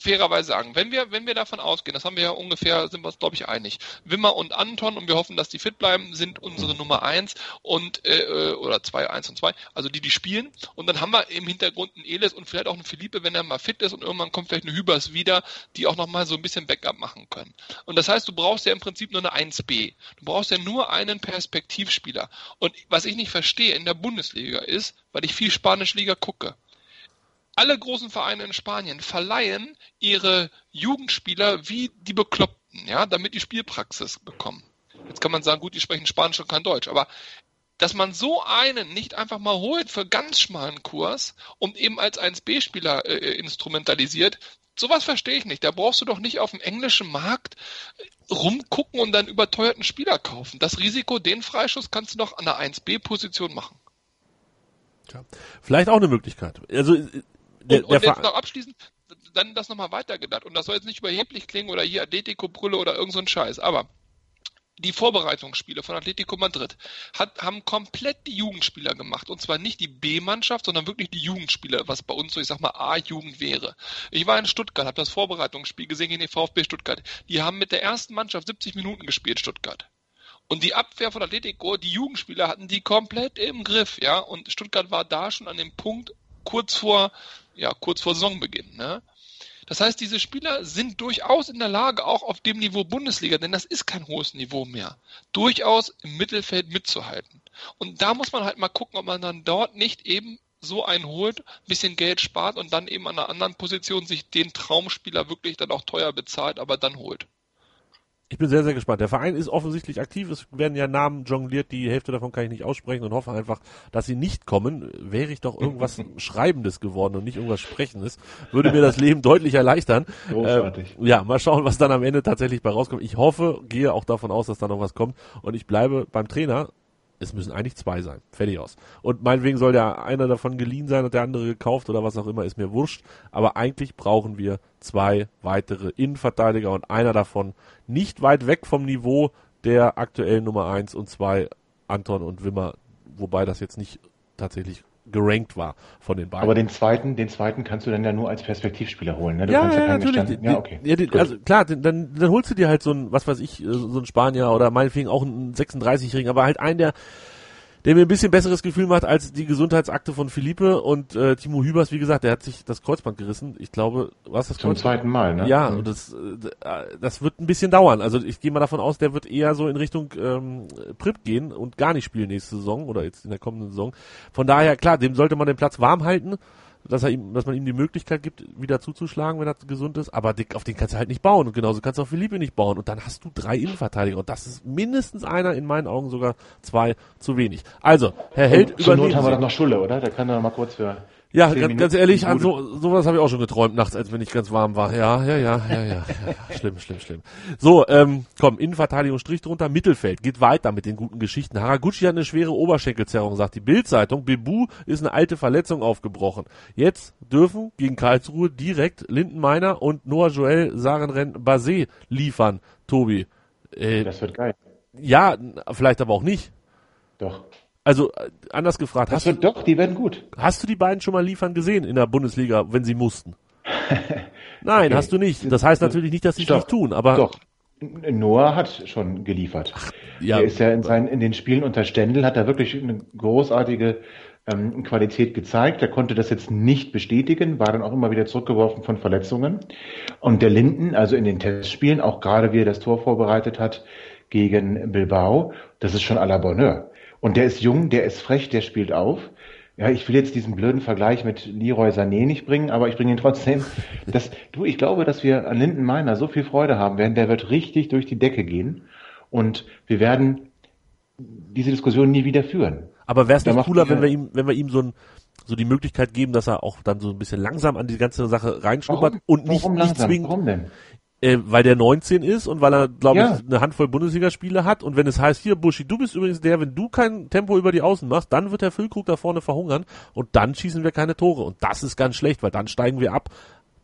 fairerweise sagen, wenn wir, wenn wir davon ausgehen, das haben wir ja ungefähr, sind wir uns, glaube ich, einig. Wimmer und Anton, und wir hoffen, dass die fit bleiben, sind unsere Nummer eins und äh, äh, oder zwei, eins und zwei, also die, die spielen. Und dann haben wir im Hintergrund einen Elis und vielleicht auch einen Philippe, wenn er mal fit ist und irgendwann kommt vielleicht eine Hübers wieder, die auch nochmal so ein bisschen Backup machen können. Und das heißt, du brauchst ja im Prinzip nur eine 1B. Du brauchst ja nur einen Perspektivspieler. Und was ich nicht verstehe in der Bundesliga ist, weil ich viel Spanisch-Liga gucke alle großen Vereine in Spanien verleihen ihre Jugendspieler wie die Bekloppten, ja, damit die Spielpraxis bekommen. Jetzt kann man sagen, gut, die sprechen Spanisch und kein Deutsch, aber dass man so einen nicht einfach mal holt für ganz schmalen Kurs und eben als 1B-Spieler äh, äh, instrumentalisiert, sowas verstehe ich nicht. Da brauchst du doch nicht auf dem englischen Markt rumgucken und dann überteuerten Spieler kaufen. Das Risiko, den Freischuss kannst du doch an der 1B-Position machen. Ja. Vielleicht auch eine Möglichkeit. Also und, und jetzt noch abschließend, dann das nochmal weitergedacht. Und das soll jetzt nicht überheblich klingen oder hier Atletico-Brille oder irgend so ein Scheiß. Aber die Vorbereitungsspiele von Atletico Madrid hat, haben komplett die Jugendspieler gemacht. Und zwar nicht die B-Mannschaft, sondern wirklich die Jugendspieler, was bei uns so, ich sag mal, A-Jugend wäre. Ich war in Stuttgart, habe das Vorbereitungsspiel gesehen gegen den VfB Stuttgart. Die haben mit der ersten Mannschaft 70 Minuten gespielt, Stuttgart. Und die Abwehr von Atletico, die Jugendspieler hatten die komplett im Griff, ja. Und Stuttgart war da schon an dem Punkt, kurz vor ja, kurz vor Saisonbeginn. Ne? Das heißt, diese Spieler sind durchaus in der Lage, auch auf dem Niveau Bundesliga, denn das ist kein hohes Niveau mehr, durchaus im Mittelfeld mitzuhalten. Und da muss man halt mal gucken, ob man dann dort nicht eben so einen holt, ein bisschen Geld spart und dann eben an einer anderen Position sich den Traumspieler wirklich dann auch teuer bezahlt, aber dann holt. Ich bin sehr, sehr gespannt. Der Verein ist offensichtlich aktiv. Es werden ja Namen jongliert. Die Hälfte davon kann ich nicht aussprechen und hoffe einfach, dass sie nicht kommen. Wäre ich doch irgendwas Schreibendes geworden und nicht irgendwas Sprechendes, würde mir das Leben deutlich erleichtern. Großartig. Äh, ja, mal schauen, was dann am Ende tatsächlich bei rauskommt. Ich hoffe, gehe auch davon aus, dass da noch was kommt. Und ich bleibe beim Trainer es müssen eigentlich zwei sein. Fertig aus. Und meinetwegen soll der einer davon geliehen sein und der andere gekauft oder was auch immer, ist mir wurscht. Aber eigentlich brauchen wir zwei weitere Innenverteidiger und einer davon nicht weit weg vom Niveau der aktuellen Nummer eins und zwei Anton und Wimmer, wobei das jetzt nicht tatsächlich gerankt war von den beiden. Aber den zweiten, den zweiten kannst du dann ja nur als Perspektivspieler holen, ne? Du ja, ja, ja natürlich. ja, okay. Ja, den, also klar, den, dann, dann holst du dir halt so ein, was weiß ich, so ein Spanier oder meinetwegen auch einen 36-Jährigen, aber halt einen, der der mir ein bisschen besseres Gefühl macht als die Gesundheitsakte von Philippe und äh, Timo Hübers, wie gesagt, der hat sich das Kreuzband gerissen. Ich glaube, was das Zum Kreuzband? zweiten Mal, ne? Ja, mhm. und das, äh, das wird ein bisschen dauern. Also ich gehe mal davon aus, der wird eher so in Richtung ähm, Prip gehen und gar nicht spielen nächste Saison oder jetzt in der kommenden Saison. Von daher, klar, dem sollte man den Platz warm halten. Dass er ihm, dass man ihm die Möglichkeit gibt, wieder zuzuschlagen, wenn er gesund ist, aber auf den kannst du halt nicht bauen. Und genauso kannst du auf Philippe nicht bauen. Und dann hast du drei Innenverteidiger. Und das ist mindestens einer, in meinen Augen sogar zwei zu wenig. Also, Herr Held, Zur Not haben wir doch noch Schulle, oder? Der kann noch mal kurz für ja, ganz, ganz ehrlich, an so, sowas habe ich auch schon geträumt nachts, als wenn ich ganz warm war. Ja, ja, ja, ja, ja, ja, ja. schlimm, schlimm, schlimm. So, ähm, komm, Innenverteidigung Strich drunter, Mittelfeld, geht weiter mit den guten Geschichten. Haraguchi hat eine schwere Oberschenkelzerrung, sagt die Bildzeitung. Bebu ist eine alte Verletzung aufgebrochen. Jetzt dürfen gegen Karlsruhe direkt Lindenmeiner und Noah Joel Sarenren Basé liefern, Tobi. Äh, das wird geil. Ja, vielleicht aber auch nicht. Doch. Also äh, anders gefragt, hast du, doch, die werden gut. Hast du die beiden schon mal liefern gesehen in der Bundesliga, wenn sie mussten? Nein, okay. hast du nicht. Das heißt natürlich nicht, dass sie es nicht tun, aber doch. Noah hat schon geliefert. Ach, ja. Er ist ja in, seinen, in den Spielen unter Stendel, hat er wirklich eine großartige ähm, Qualität gezeigt. Er konnte das jetzt nicht bestätigen, war dann auch immer wieder zurückgeworfen von Verletzungen. Und der Linden, also in den Testspielen, auch gerade wie er das Tor vorbereitet hat gegen Bilbao, das ist schon à la Bonheur. Und der ist jung, der ist frech, der spielt auf. Ja, ich will jetzt diesen blöden Vergleich mit Leroy Sané nicht bringen, aber ich bringe ihn trotzdem. Das, du, ich glaube, dass wir an Linden Meiner so viel Freude haben werden, der wird richtig durch die Decke gehen und wir werden diese Diskussion nie wieder führen. Aber wäre es nicht cooler, wenn wir ihm, wenn wir ihm so ein, so die Möglichkeit geben, dass er auch dann so ein bisschen langsam an die ganze Sache reinschnuppert und nicht, Warum nicht zwingend. Warum denn? Äh, weil der 19 ist und weil er, glaube ja. ich, eine Handvoll Bundesligaspiele hat. Und wenn es heißt, hier, Buschi, du bist übrigens der, wenn du kein Tempo über die Außen machst, dann wird der Füllkrug da vorne verhungern und dann schießen wir keine Tore. Und das ist ganz schlecht, weil dann steigen wir ab.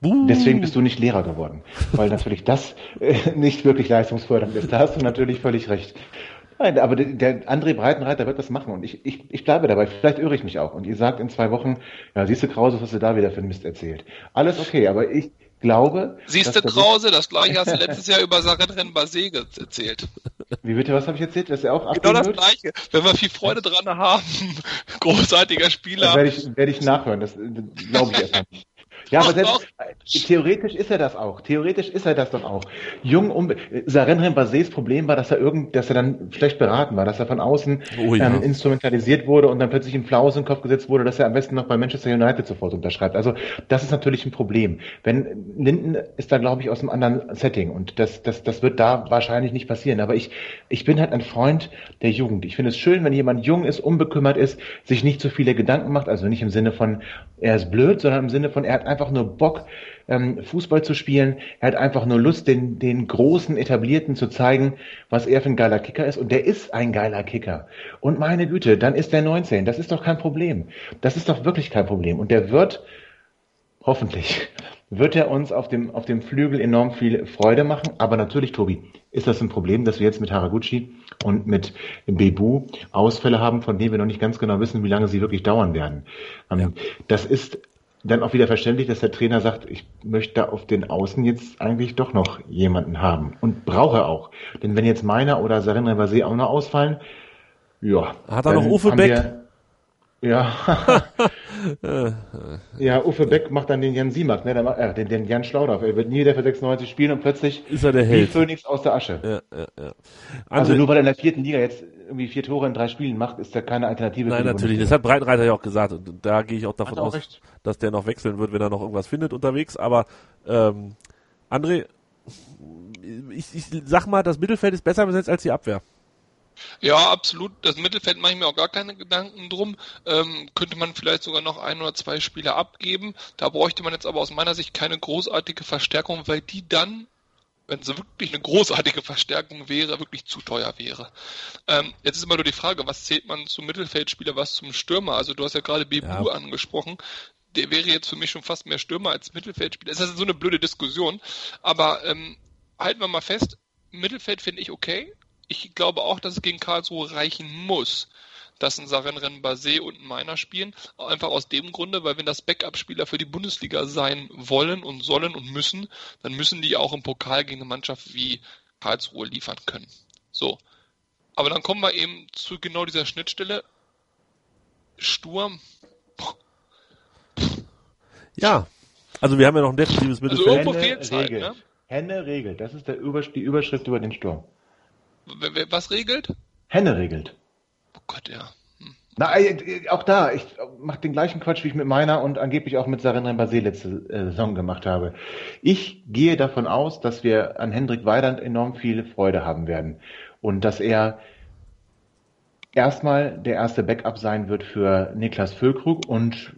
Buh. Deswegen bist du nicht Lehrer geworden, weil natürlich das äh, nicht wirklich leistungsfördernd ist. Da hast du natürlich völlig recht. Nein, aber der, der André Breitenreiter wird das machen und ich, ich, ich bleibe dabei. Vielleicht irre ich mich auch. Und ihr sagt in zwei Wochen, ja, siehst du Krause, was du da wieder für ein Mist erzählt. Alles okay, aber ich, glaube. Siehst du, Krause, das gleiche hast du letztes Jahr über Sarenren Basé erzählt. Wie bitte, was habe ich erzählt? Dass er auch Genau das wird? gleiche. Wenn wir viel Freude dran haben, großartiger Spieler. Werde ich, werde ich nachhören, das glaube ich erstmal nicht. Ja, aber selbst, theoretisch ist er das auch. Theoretisch ist er das doch auch. Jung, um, Sarenren Basés Problem war, dass er irgend, dass er dann schlecht beraten war, dass er von außen oh, ja. ähm, instrumentalisiert wurde und dann plötzlich im Flaus in den Kopf gesetzt wurde, dass er am besten noch bei Manchester United sofort unterschreibt. Also, das ist natürlich ein Problem. Wenn, Linden ist da, glaube ich, aus einem anderen Setting und das, das, das wird da wahrscheinlich nicht passieren. Aber ich, ich bin halt ein Freund der Jugend. Ich finde es schön, wenn jemand jung ist, unbekümmert ist, sich nicht so viele Gedanken macht, also nicht im Sinne von, er ist blöd, sondern im Sinne von, er hat einfach einfach nur Bock, ähm, Fußball zu spielen. Er hat einfach nur Lust, den, den großen Etablierten zu zeigen, was er für ein geiler Kicker ist. Und der ist ein geiler Kicker. Und meine Güte, dann ist der 19. Das ist doch kein Problem. Das ist doch wirklich kein Problem. Und der wird, hoffentlich, wird er uns auf dem, auf dem Flügel enorm viel Freude machen. Aber natürlich, Tobi, ist das ein Problem, dass wir jetzt mit Haraguchi und mit Bebu Ausfälle haben, von denen wir noch nicht ganz genau wissen, wie lange sie wirklich dauern werden. Ähm, ja. Das ist dann auch wieder verständlich, dass der Trainer sagt, ich möchte auf den Außen jetzt eigentlich doch noch jemanden haben und brauche auch. Denn wenn jetzt meiner oder Sarin Rivasé auch noch ausfallen, ja. Hat er noch Uwe Beck? Wir, ja. ja, Uffe Beck macht dann den Jan Simak, ne, macht, äh, den, den Jan Schlaudorf. Er wird nie wieder für 96 spielen und plötzlich ist er der Held. Phoenix aus der Asche. Ja, ja, ja. Also, also nur weil er in der vierten Liga jetzt irgendwie vier Tore in drei Spielen macht, ist er keine Alternative. Nein, natürlich. Das hat Breitenreiter ja auch gesagt. Und da gehe ich auch davon auch aus, recht. dass der noch wechseln wird, wenn er noch irgendwas findet unterwegs. Aber ähm, André, ich, ich sag mal, das Mittelfeld ist besser besetzt als die Abwehr. Ja, absolut. Das Mittelfeld mache ich mir auch gar keine Gedanken drum. Ähm, könnte man vielleicht sogar noch ein oder zwei Spieler abgeben. Da bräuchte man jetzt aber aus meiner Sicht keine großartige Verstärkung, weil die dann, wenn sie wirklich eine großartige Verstärkung wäre, wirklich zu teuer wäre. Ähm, jetzt ist immer nur die Frage, was zählt man zum Mittelfeldspieler, was zum Stürmer? Also du hast ja gerade Bebu ja. angesprochen der wäre jetzt für mich schon fast mehr Stürmer als Mittelfeldspieler. Das ist so eine blöde Diskussion. Aber ähm, halten wir mal fest, Mittelfeld finde ich okay ich glaube auch, dass es gegen Karlsruhe reichen muss, dass ein Sarenren Basé und ein Meiner spielen. Einfach aus dem Grunde, weil wenn das Backup-Spieler für die Bundesliga sein wollen und sollen und müssen, dann müssen die auch im Pokal gegen eine Mannschaft wie Karlsruhe liefern können. So. Aber dann kommen wir eben zu genau dieser Schnittstelle. Sturm. Ja. Also wir haben ja noch ein defensives Mittelfeld. Also irgendwo fehlt halt, ne? Henne regelt. Das ist der Übersch die Überschrift über den Sturm. Was regelt? Henne regelt. Gott, ja. Hm, Na, äh, auch da, ich mache den gleichen Quatsch, wie ich mit meiner und angeblich auch mit Sarin Basé letzte äh, Saison gemacht habe. Ich gehe davon aus, dass wir an Hendrik Weidand enorm viel Freude haben werden und dass er erstmal der erste Backup sein wird für Niklas Füllkrug und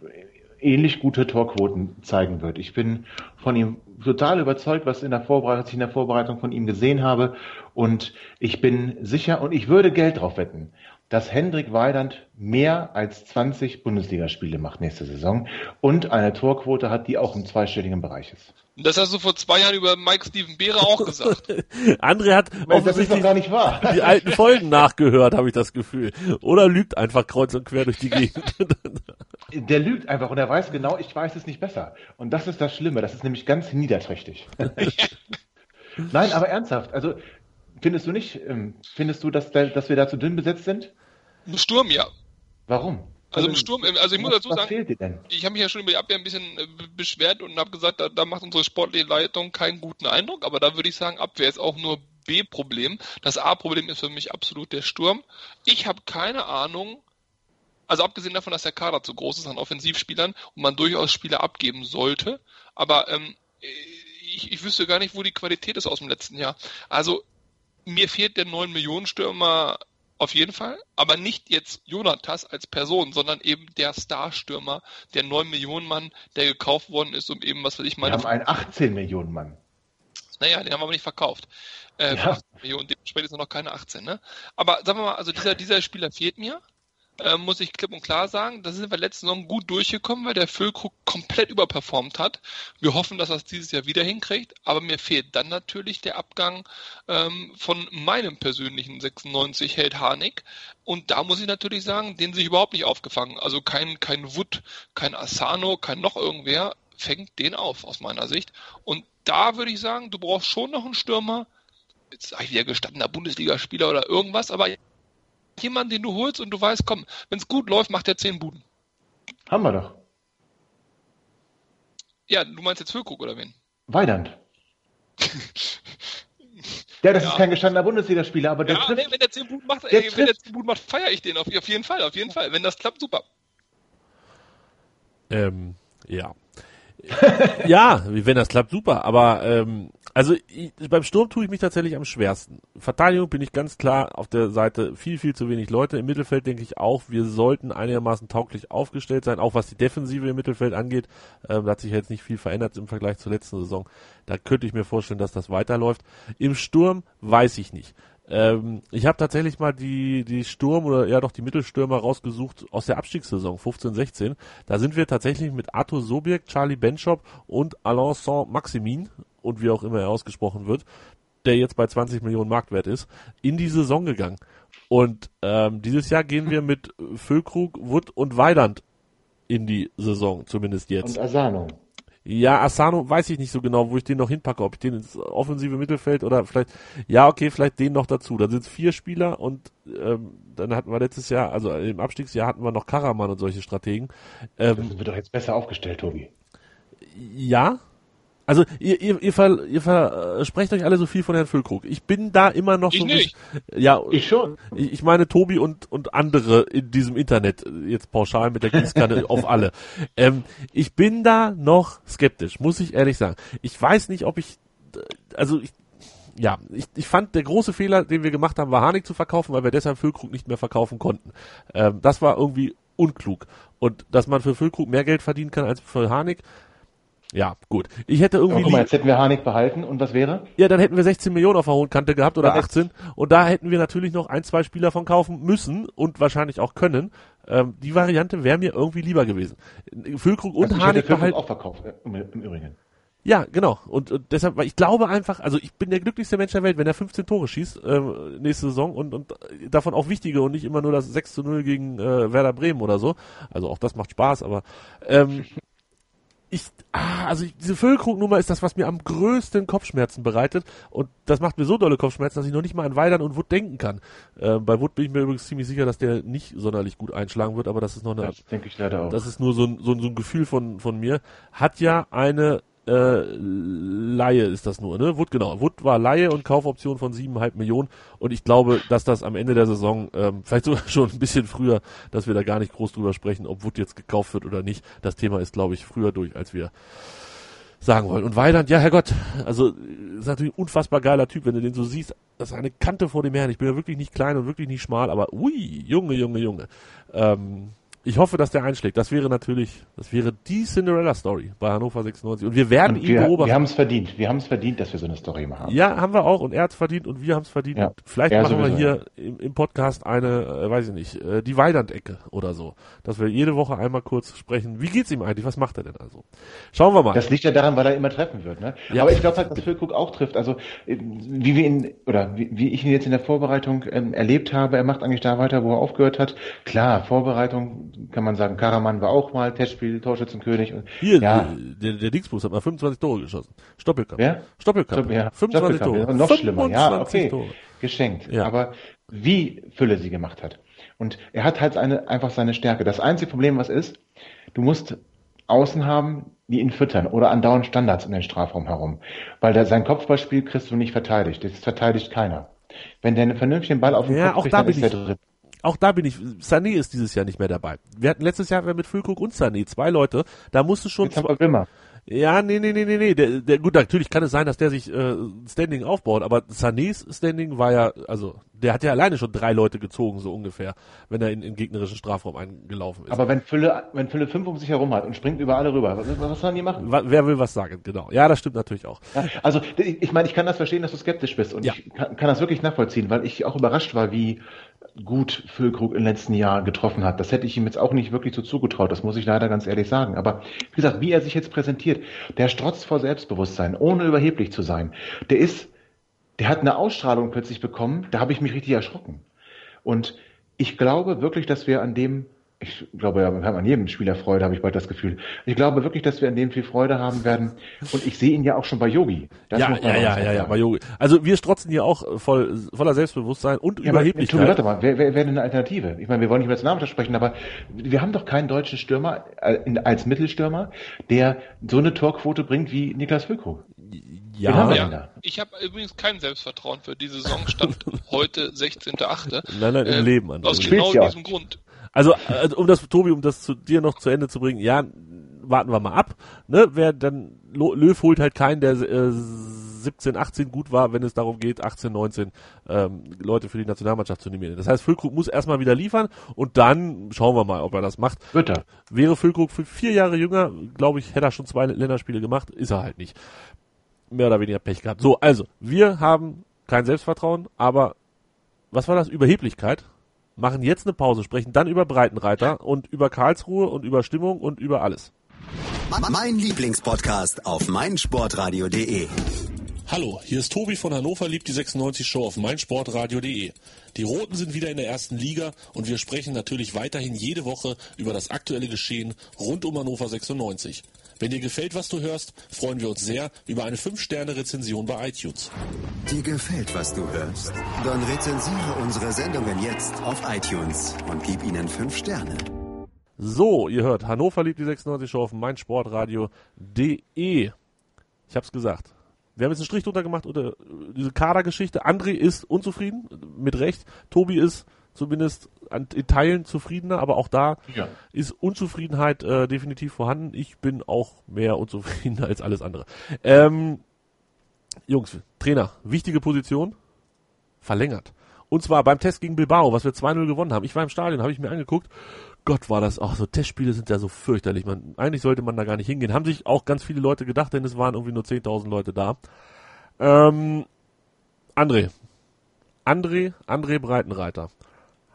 ähnlich gute Torquoten zeigen wird. Ich bin von ihm total überzeugt, was, in der was ich in der Vorbereitung von ihm gesehen habe. Und ich bin sicher und ich würde Geld drauf wetten, dass Hendrik Weidand mehr als 20 Bundesligaspiele macht nächste Saison und eine Torquote hat, die auch im zweistelligen Bereich ist. Das hast du vor zwei Jahren über Mike Steven Behre auch gesagt. André hat das ist doch gar nicht wahr. die alten Folgen nachgehört, habe ich das Gefühl. Oder lügt einfach kreuz und quer durch die Gegend. Der lügt einfach und er weiß genau, ich weiß es nicht besser. Und das ist das Schlimme, das ist nämlich ganz niederträchtig. Nein, aber ernsthaft, also findest du nicht, ähm, findest du, dass, dass wir da zu dünn besetzt sind? Im Sturm, ja. Warum? Also im Sturm, also ich muss dazu sagen, ich habe mich ja schon über die Abwehr ein bisschen äh, beschwert und habe gesagt, da, da macht unsere sportliche Leitung keinen guten Eindruck, aber da würde ich sagen, Abwehr ist auch nur B-Problem. Das A-Problem ist für mich absolut der Sturm. Ich habe keine Ahnung, also abgesehen davon, dass der Kader zu groß ist an Offensivspielern und man durchaus Spieler abgeben sollte, aber ähm, ich, ich wüsste gar nicht, wo die Qualität ist aus dem letzten Jahr. Also mir fehlt der 9 Millionen Stürmer auf jeden Fall, aber nicht jetzt Jonatas als Person, sondern eben der Starstürmer, der 9 Millionen Mann, der gekauft worden ist, um eben, was weiß ich, Wir meine. haben einen 18 Millionen Mann. Naja, den haben wir aber nicht verkauft. Äh, Ja. 18 Millionen, dementsprechend ist noch keine 18, ne? Aber sagen wir mal, also dieser, dieser Spieler fehlt mir. Äh, muss ich klipp und klar sagen. Da sind wir letzte Saison gut durchgekommen, weil der Füllkrug komplett überperformt hat. Wir hoffen, dass er es dieses Jahr wieder hinkriegt. Aber mir fehlt dann natürlich der Abgang ähm, von meinem persönlichen 96 Held Harnik. Und da muss ich natürlich sagen, den sich überhaupt nicht aufgefangen. Also kein, kein Wood, kein Asano, kein noch irgendwer fängt den auf, aus meiner Sicht. Und da würde ich sagen, du brauchst schon noch einen Stürmer, jetzt sag ich wieder gestandener Bundesligaspieler oder irgendwas, aber jemand, den du holst und du weißt, komm, wenn es gut läuft, macht er 10 Buden. Haben wir doch. Ja, du meinst jetzt Füllkrug oder wen? Weidand. Ja, das Ja. ist kein gestandener Bundesligaspieler, aber der Ja, trifft. nee, wenn der 10 Buden macht, Der ey, wenn der trifft. 10 Buden macht, feiere ich den auf, auf jeden Fall, auf jeden Fall. Wenn das klappt, super. Ähm, ja. ja, wenn das klappt, super. Aber ähm, also ich, beim Sturm tue ich mich tatsächlich am schwersten. Verteidigung bin ich ganz klar auf der Seite viel, viel zu wenig Leute. Im Mittelfeld denke ich auch, wir sollten einigermaßen tauglich aufgestellt sein, auch was die Defensive im Mittelfeld angeht. Ähm, da hat sich jetzt nicht viel verändert im Vergleich zur letzten Saison. Da könnte ich mir vorstellen, dass das weiterläuft. Im Sturm weiß ich nicht. Ähm, ich habe tatsächlich mal die, die Sturm oder ja doch die Mittelstürmer rausgesucht aus der Abstiegssaison 15-16. Da sind wir tatsächlich mit Arthur Sobiek, Charlie Benchop und Alain Saint-Maximin und wie auch immer er ausgesprochen wird, der jetzt bei 20 Millionen Marktwert ist, in die Saison gegangen. Und ähm, dieses Jahr gehen wir mit Füllkrug, Wood und Weidand in die Saison, zumindest jetzt. Und Asano. Ja, Asano weiß ich nicht so genau, wo ich den noch hinpacke, ob ich den ins offensive Mittelfeld oder vielleicht, ja, okay, vielleicht den noch dazu. Da sind es vier Spieler und ähm, dann hatten wir letztes Jahr, also im Abstiegsjahr hatten wir noch Karaman und solche Strategen. Ähm, sind wir doch jetzt besser aufgestellt, Tobi. ja. Also ihr, ihr, ihr, ver, ihr versprecht euch alle so viel von Herrn Füllkrug. Ich bin da immer noch Ich so ein nicht. bisschen- Ja, Ich schon. ich ich meine Tobi und, und andere in diesem Internet, jetzt pauschal mit der Gießkanne auf alle. Ähm, ich bin da noch skeptisch, muss ich ehrlich sagen. Ich weiß nicht, ob ich, also ich, ja, ich, ich fand, der große Fehler, den wir gemacht haben, war Harnik zu verkaufen, weil wir deshalb Füllkrug nicht mehr verkaufen konnten. Ähm, das war irgendwie unklug. Und dass man für Füllkrug mehr Geld verdienen kann als für Harnik, ja, gut. Ich hätte Aber irgendwie guck mal, jetzt hätten wir Harnik behalten und was wäre? ja, dann hätten wir 16 Millionen auf der hohen Kante gehabt oder Ja. 18 und da hätten wir natürlich noch ein, zwei Spieler von kaufen müssen und wahrscheinlich auch können. Ähm, die Variante wäre mir irgendwie lieber gewesen. Füllkrug und Also Harnik Füllkrug behalten. auch verkauft, äh, im, im Übrigen. Ja, genau. Und, und deshalb, weil ich glaube einfach, also ich bin der glücklichste Mensch der Welt, wenn er 15 Tore schießt ähm, nächste Saison und, und davon auch wichtige und nicht immer nur das 6 zu 0 gegen äh, Werder Bremen oder so. Also auch das macht Spaß, aber ähm, ich, ah, also ich, diese Füllkrugnummer ist das, was mir am größten Kopfschmerzen bereitet und das macht mir so dolle Kopfschmerzen, dass ich noch nicht mal an Weidern und Wood denken kann. Äh, bei Wood bin ich mir übrigens ziemlich sicher, dass der nicht sonderlich gut einschlagen wird, aber das ist noch eine Das denke ich leider auch. das ist nur so ein, so ein, so ein Gefühl von, von mir, hat ja eine äh, Laie ist das nur, ne? Wood, genau. Wood war Laie und Kaufoption von siebeneinhalb Millionen. Und ich glaube, dass das am Ende der Saison, ähm, vielleicht sogar schon ein bisschen früher, dass wir da gar nicht groß drüber sprechen, ob Wood jetzt gekauft wird oder nicht. Das Thema ist, glaube ich, früher durch, als wir sagen wollen. Und Weidand, ja, Herrgott, also ist natürlich ein unfassbar geiler Typ, wenn du den so siehst. Das ist eine Kante vor dem Herrn. Ich bin ja wirklich nicht klein und wirklich nicht schmal, aber ui, Junge, Junge, Junge. Ähm, ich hoffe, dass der einschlägt. Das wäre natürlich, das wäre die Cinderella-Story bei Hannover 96. Und wir werden und ihn beobachten. Wir haben es verdient. Wir haben es verdient, dass wir so eine Story machen. Ja, haben wir auch. Und er hat es verdient und wir haben es verdient. Ja. Vielleicht machen sowieso, wir hier im, im, Podcast eine, äh, weiß ich nicht, äh, die Weidand-Ecke oder so. Dass wir jede Woche einmal kurz sprechen. Wie geht's ihm eigentlich? Was macht er denn also? Schauen wir mal. Das liegt ja daran, weil er immer treffen wird. Ne? Ja. Aber ich glaube halt, dass Füllkrug auch trifft. Also äh, wie wir ihn, oder wie, wie ich ihn jetzt in der Vorbereitung ähm, erlebt habe, er macht eigentlich da weiter, wo er aufgehört hat. Klar, Vorbereitung kann man sagen, Karaman war auch mal Testspiel, Torschützenkönig. Und, Hier, ja. der, der Dingsbus hat mal 25 Tore geschossen. Stoppelkamp. Wer? Stoppelkamp. Ja. 25 Tore. Ja, noch schlimmer. Ja, okay. Tore. Geschenkt. Ja. Aber wie Fülle sie gemacht hat. Und er hat halt eine, einfach seine Stärke. Das einzige Problem, was ist, du musst Außen haben, die ihn füttern oder andauernd Standards um den Strafraum herum. Weil der, sein Kopfballspiel kriegst du nicht verteidigt. Das verteidigt keiner. Wenn der einen vernünftigen Ball auf den ja, Kopf kriegt, dann ist er drin auch da bin ich, Sané ist dieses Jahr nicht mehr dabei. Wir hatten letztes Jahr mit Füllkrug und Sané zwei Leute, da musste schon... Jetzt zwei, immer. Ja, nee, nee, nee, nee, nee. Der, der, gut, natürlich kann es sein, dass der sich äh, Standing aufbaut, aber Sanés Standing war ja, also der hat ja alleine schon drei Leute gezogen, so ungefähr, wenn er in, in gegnerischen Strafraum eingelaufen ist. Aber wenn Fülle, wenn Fülle fünf um sich herum hat und springt über alle rüber, was, was sollen die machen? Wer will was sagen, genau. Ja, das stimmt natürlich auch. Ja, also ich meine, ich kann das verstehen, dass du skeptisch bist und ja. ich kann, kann das wirklich nachvollziehen, weil ich auch überrascht war, wie gut Füllkrug im letzten Jahr getroffen hat. Das hätte ich ihm jetzt auch nicht wirklich so zugetraut, das muss ich leider ganz ehrlich sagen. Aber wie gesagt, wie er sich jetzt präsentiert, der strotzt vor Selbstbewusstsein, ohne überheblich zu sein. Der ist, der hat eine Ausstrahlung plötzlich bekommen, da habe ich mich richtig erschrocken. Und ich glaube wirklich, dass wir an dem ich glaube, wir haben an jedem Spieler Freude, habe ich bald das Gefühl. Ich glaube wirklich, dass wir an dem viel Freude haben werden. Und ich sehe ihn ja auch schon bei Yogi. Das ja, ja, ja, ja, ja, bei Yogi. Also wir strotzen hier auch voll, voller Selbstbewusstsein und ja, Überheblichkeit. Aber, warte mal, wer, wer wäre denn eine Alternative? Ich meine, wir wollen nicht über das Namen sprechen, aber wir haben doch keinen deutschen Stürmer äh, als Mittelstürmer, der so eine Torquote bringt wie Niklas Füllkrug. Ja, ja. ich habe übrigens kein Selbstvertrauen für die Saison, stand heute 16.8. Nein, nein, im äh, Leben. Aus genau diesem Grund. Also, also um das, Tobi, um das zu dir noch zu Ende zu bringen, ja, warten wir mal ab. Ne? Wer dann Löw holt halt keinen, der äh, 17, 18 gut war, wenn es darum geht, 18, 19 ähm, Leute für die Nationalmannschaft zu nehmen. Das heißt, Füllkrug muss erstmal wieder liefern und dann schauen wir mal, ob er das macht. Wird er. Wäre Füllkrug für vier Jahre jünger, glaube ich, hätte er schon zwei Länderspiele gemacht, ist er halt nicht. Mehr oder weniger Pech gehabt. So, also, wir haben kein Selbstvertrauen, aber was war das? Überheblichkeit? Machen jetzt eine Pause, sprechen dann über Breitenreiter und über Karlsruhe und über Stimmung und über alles. Mein Lieblingspodcast auf meinsportradio.de. Hallo, hier ist Tobi von Hannover liebt die 96 Show auf meinsportradio.de. Die Roten sind wieder in der ersten Liga und wir sprechen natürlich weiterhin jede Woche über das aktuelle Geschehen rund um Hannover 96. Wenn dir gefällt, was du hörst, freuen wir uns sehr über eine 5-Sterne-Rezension bei iTunes. Dir gefällt, was du hörst? Dann rezensiere unsere Sendungen jetzt auf iTunes und gib ihnen 5 Sterne. So, ihr hört, Hannover liebt die 96 Show auf meinsportradio.de. Ich hab's gesagt. Wir haben jetzt einen Strich drunter gemacht unter diese Kadergeschichte. André ist unzufrieden, mit Recht. Tobi ist zumindest an, in Teilen zufriedener, aber auch da ja. ist Unzufriedenheit äh, definitiv vorhanden. Ich bin auch mehr unzufrieden als alles andere. Ähm, Jungs, Trainer, wichtige Position, verlängert. Und zwar beim Test gegen Bilbao, was wir 2-0 gewonnen haben. Ich war im Stadion, habe ich mir angeguckt. Gott, war das auch so. Testspiele sind ja so fürchterlich. Man, eigentlich sollte man da gar nicht hingehen. Haben sich auch ganz viele Leute gedacht, denn es waren irgendwie nur 10.000 Leute da. Ähm, André. André, André Breitenreiter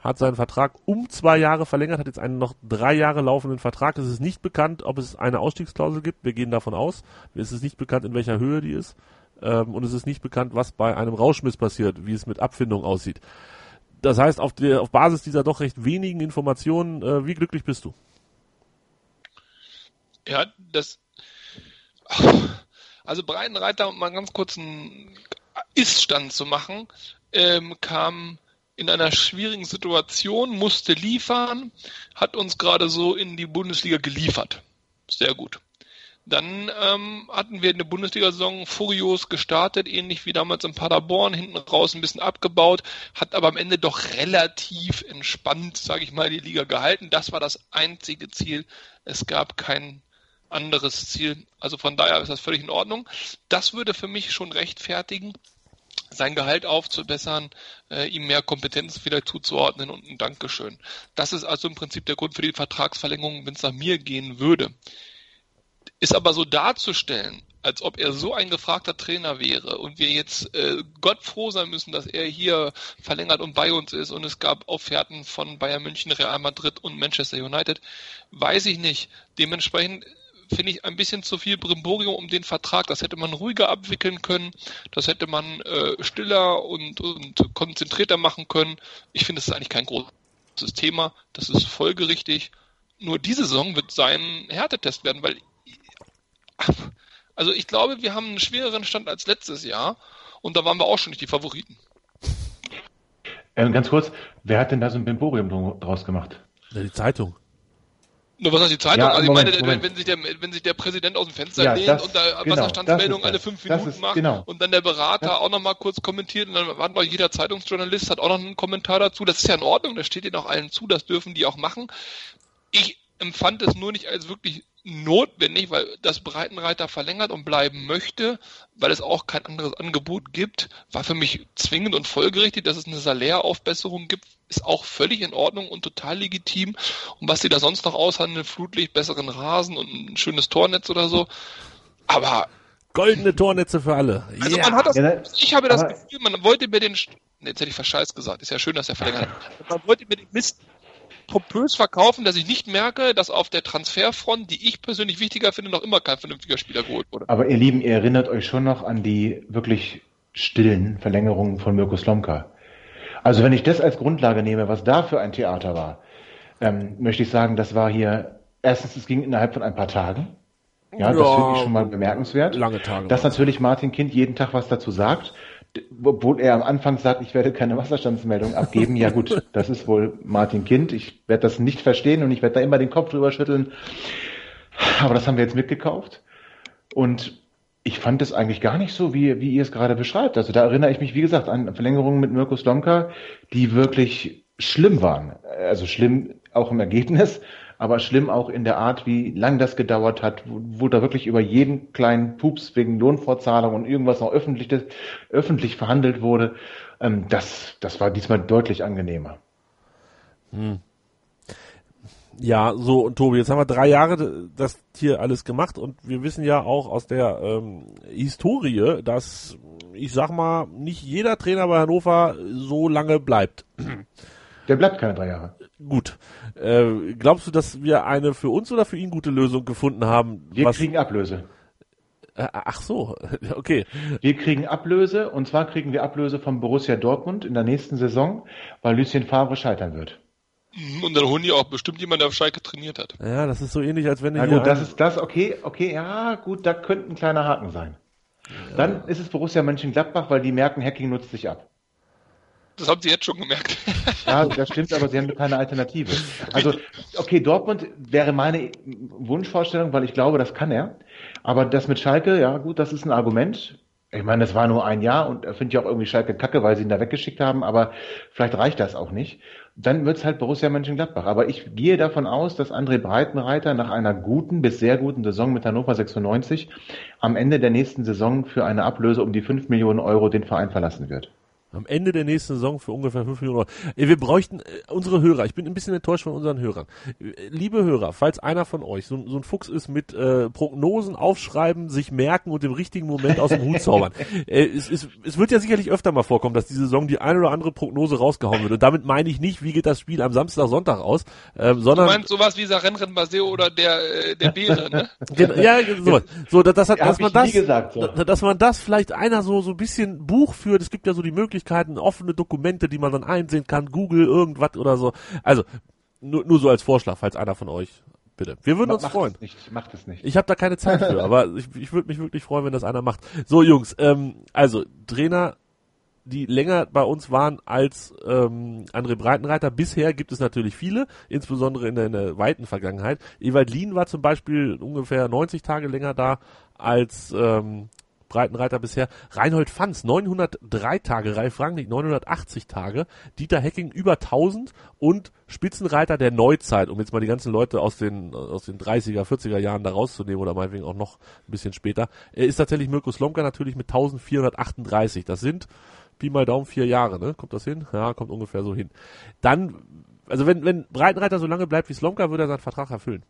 hat seinen Vertrag um zwei Jahre verlängert, hat jetzt einen noch drei Jahre laufenden Vertrag. Es ist nicht bekannt, ob es eine Ausstiegsklausel gibt. Wir gehen davon aus. Es ist nicht bekannt, in welcher Höhe die ist. Ähm, und es ist nicht bekannt, was bei einem Rauschmiss passiert, wie es mit Abfindung aussieht. Das heißt, auf, der, auf Basis dieser doch recht wenigen Informationen, äh, wie glücklich bist du? Ja, das. Also Breitenreiter, um mal ganz kurz einen Ist-Stand zu machen, ähm, kam in einer schwierigen Situation, musste liefern, hat uns gerade so in die Bundesliga geliefert. Sehr gut. Dann ähm, hatten wir eine Bundesliga-Saison furios gestartet, ähnlich wie damals in Paderborn, hinten raus ein bisschen abgebaut, hat aber am Ende doch relativ entspannt, sage ich mal, die Liga gehalten. Das war das einzige Ziel. Es gab kein anderes Ziel. Also von daher ist das völlig in Ordnung. Das würde für mich schon rechtfertigen, sein Gehalt aufzubessern, äh, ihm mehr Kompetenz wieder zuzuordnen und ein Dankeschön. Das ist also im Prinzip der Grund für die Vertragsverlängerung, wenn es nach mir gehen würde. Ist aber so darzustellen, als ob er so ein gefragter Trainer wäre und wir jetzt äh, Gott froh sein müssen, dass er hier verlängert und bei uns ist und es gab Offerten von Bayern München, Real Madrid und Manchester United, weiß ich nicht. Dementsprechend finde ich ein bisschen zu viel Brimborium um den Vertrag. Das hätte man ruhiger abwickeln können. Das hätte man äh, stiller und, und konzentrierter machen können. Ich finde, es ist eigentlich kein großes Thema. Das ist folgerichtig. Nur diese Saison wird sein Härtetest werden, weil also ich glaube, wir haben einen schwereren Stand als letztes Jahr und da waren wir auch schon nicht die Favoriten. Ähm, ganz kurz, wer hat denn da so ein Bimborium draus gemacht? Ja, die Zeitung. Nur was heißt die Zeitung? Ja, also ich Moment, meine, Moment. Wenn, sich der, wenn sich der Präsident aus dem Fenster ja, lehnt das, und da genau, Wasserstandsmeldung alle fünf Minuten ist, macht genau. und dann der Berater ja. auch nochmal kurz kommentiert und dann hat noch jeder Zeitungsjournalist hat auch noch einen Kommentar dazu. Das ist ja in Ordnung, das steht ihnen auch allen zu, das dürfen die auch machen. Ich empfand es nur nicht als wirklich notwendig, weil das Breitenreiter verlängert und bleiben möchte, weil es auch kein anderes Angebot gibt, war für mich zwingend und folgerichtig, dass es eine Saläraufbesserung gibt, ist auch völlig in Ordnung und total legitim. Und was sie da sonst noch aushandeln, Flutlicht, besseren Rasen und ein schönes Tornetz oder so. Aber goldene Tornetze für alle. Also yeah. man hat das, ich habe das Gefühl, man wollte mir den, jetzt hätte ich verscheiß gesagt, ist ja schön, dass er verlängert hat. Man wollte mir den Mist pompös verkaufen, dass ich nicht merke, dass auf der Transferfront, die ich persönlich wichtiger finde, noch immer kein vernünftiger Spieler geholt wurde. Aber ihr Lieben, ihr erinnert euch schon noch an die wirklich stillen Verlängerungen von Mirko Slomka. Also wenn ich das als Grundlage nehme, was da für ein Theater war, ähm, möchte ich sagen, das war hier, erstens, es ging innerhalb von ein paar Tagen. Ja, ja das finde ich schon mal bemerkenswert. Lange Tage. Dass natürlich Martin Kind jeden Tag was dazu sagt obwohl er am Anfang sagt, ich werde keine Wasserstandsmeldung abgeben. Ja gut, das ist wohl Martin Kind. Ich werde das nicht verstehen und ich werde da immer den Kopf drüber schütteln. Aber das haben wir jetzt mitgekauft. Und ich fand es eigentlich gar nicht so, wie, wie ihr es gerade beschreibt. Also da erinnere ich mich, wie gesagt, an Verlängerungen mit Mirko Slomka, die wirklich schlimm waren. Also schlimm auch im Ergebnis, aber schlimm auch in der Art, wie lang das gedauert hat, wo, wo da wirklich über jeden kleinen Pups wegen Lohnfortzahlung und irgendwas noch öffentlich, öffentlich verhandelt wurde. Ähm, das, das war diesmal deutlich angenehmer. Hm. Ja, so und Tobi, jetzt haben wir drei Jahre das hier alles gemacht und wir wissen ja auch aus der ähm, Historie, dass ich sag mal, nicht jeder Trainer bei Hannover so lange bleibt. Der bleibt keine drei Jahre. Gut. Äh, glaubst du, dass wir eine für uns oder für ihn gute Lösung gefunden haben? Wir kriegen Ablöse. Äh, ach so, okay. Wir kriegen Ablöse und zwar kriegen wir Ablöse von Borussia Dortmund in der nächsten Saison, weil Lucien Favre scheitern wird. Mhm, und dann holen die auch bestimmt jemanden, der auf Schalke trainiert hat. Ja, das ist so ähnlich, als wenn Na gut, das ist das, okay, okay, ja, gut, da könnte ein kleiner Haken sein. Ja. Dann ist es Borussia Mönchengladbach, weil die merken, Hacking nutzt sich ab. Das haben sie jetzt schon gemerkt. Ja, das stimmt, aber sie haben keine Alternative. Also, okay, Dortmund wäre meine Wunschvorstellung, weil ich glaube, das kann er. Aber das mit Schalke, ja gut, das ist ein Argument. Ich meine, das war nur ein Jahr und findet ja auch irgendwie Schalke kacke, weil sie ihn da weggeschickt haben, aber vielleicht reicht das auch nicht. Dann wird's halt Borussia Mönchengladbach. Aber ich gehe davon aus, dass André Breitenreiter nach einer guten bis sehr guten Saison mit Hannover 96 am Ende der nächsten Saison für eine Ablöse um die 5 Millionen Euro den Verein verlassen wird. Am Ende der nächsten Saison für ungefähr 5 Millionen Euro. Wir bräuchten äh, unsere Hörer. Ich bin ein bisschen enttäuscht von unseren Hörern. Liebe Hörer, falls einer von euch so, so ein Fuchs ist mit äh, Prognosen aufschreiben, sich merken und im richtigen Moment aus dem Hut zaubern. äh, es, es, es wird ja sicherlich öfter mal vorkommen, dass diese Saison die eine oder andere Prognose rausgehauen wird. Und damit meine ich nicht, wie geht das Spiel am Samstag, Sonntag aus, ähm, sondern... Du meinst sowas wie Sarenren Baseo oder der, äh, der Bäre, ne? ja, sowas. So, dass, dass, dass man das, gesagt, so. dass man das vielleicht einer so, so ein bisschen Buch führt. Es gibt ja so die Möglichkeit, Möglichkeiten, offene Dokumente, die man dann einsehen kann, Google, irgendwas oder so. Also, nur, nur so als Vorschlag, falls einer von euch bitte. Wir würden uns macht freuen. Es nicht, macht es nicht. Ich habe da keine Zeit für, aber ich, ich würde mich wirklich freuen, wenn das einer macht. So Jungs, ähm, also Trainer die länger bei uns waren als ähm, André Breitenreiter. Bisher gibt es natürlich viele, insbesondere in der, in der weiten Vergangenheit. Ewald Lien war zum Beispiel ungefähr 90 Tage länger da als ähm, Breitenreiter bisher. Reinhold Fanz 903 Tage, Ralf Rangnick 980 Tage, Dieter Hecking über 1000 und Spitzenreiter der Neuzeit, um jetzt mal die ganzen Leute aus den aus den 30er, 40er Jahren da rauszunehmen oder meinetwegen auch noch ein bisschen später, er ist tatsächlich Mirko Slomka natürlich mit 1438. Das sind Pi mal Daumen vier Jahre, ne? Kommt das hin? Ja, kommt ungefähr so hin. Dann, also wenn, wenn Breitenreiter so lange bleibt wie Slomka, würde er seinen Vertrag erfüllen.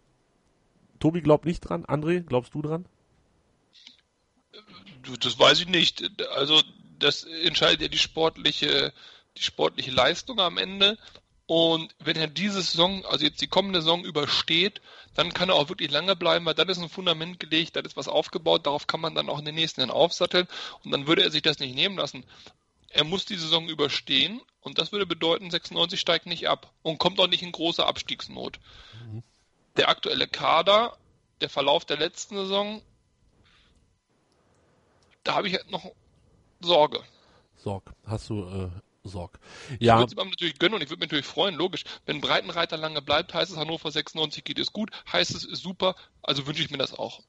Tobi glaubt nicht dran. André, glaubst du dran? Das weiß ich nicht. Also das entscheidet ja die sportliche, die sportliche Leistung am Ende. Und wenn er diese Saison, also jetzt die kommende Saison übersteht, dann kann er auch wirklich lange bleiben, weil dann ist ein Fundament gelegt, da ist was aufgebaut, darauf kann man dann auch in den nächsten Jahren aufsatteln und dann würde er sich das nicht nehmen lassen. Er muss die Saison überstehen und das würde bedeuten, 96 steigt nicht ab und kommt auch nicht in große Abstiegsnot. Mhm. Der aktuelle Kader, der Verlauf der letzten Saison da habe ich halt noch Sorge. Sorg, hast du äh, Sorg. Ja. Ich würde es ihm natürlich gönnen und ich würde mich natürlich freuen, logisch. Wenn Breitenreiter lange bleibt, heißt es Hannover 96 geht es gut, heißt es ist super, also wünsche ich mir das auch.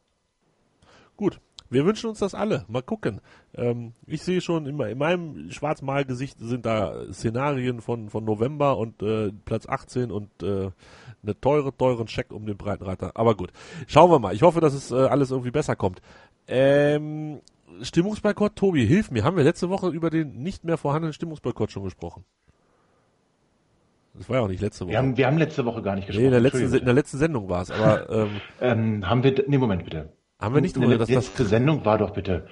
Gut, wir wünschen uns das alle. Mal gucken. Ähm, ich sehe schon immer in meinem Schwarzmalgesicht sind da Szenarien von, von November und äh, Platz 18 und äh, eine teure, teuren Scheck um den Breitenreiter. Aber gut, schauen wir mal. Ich hoffe, dass es äh, alles irgendwie besser kommt. Ähm, Stimmungsboykott, Tobi, hilf mir. Haben wir letzte Woche über den nicht mehr vorhandenen Stimmungsboykott schon gesprochen? Das war ja auch nicht letzte Woche. Wir haben, wir haben letzte Woche gar nicht gesprochen. Nee, in der letzten, in der letzten Sendung war es, aber. Ähm, ähm, haben wir. Nee, Moment bitte. Haben wir nicht drüber, dass das. Die letzte Sendung war doch bitte.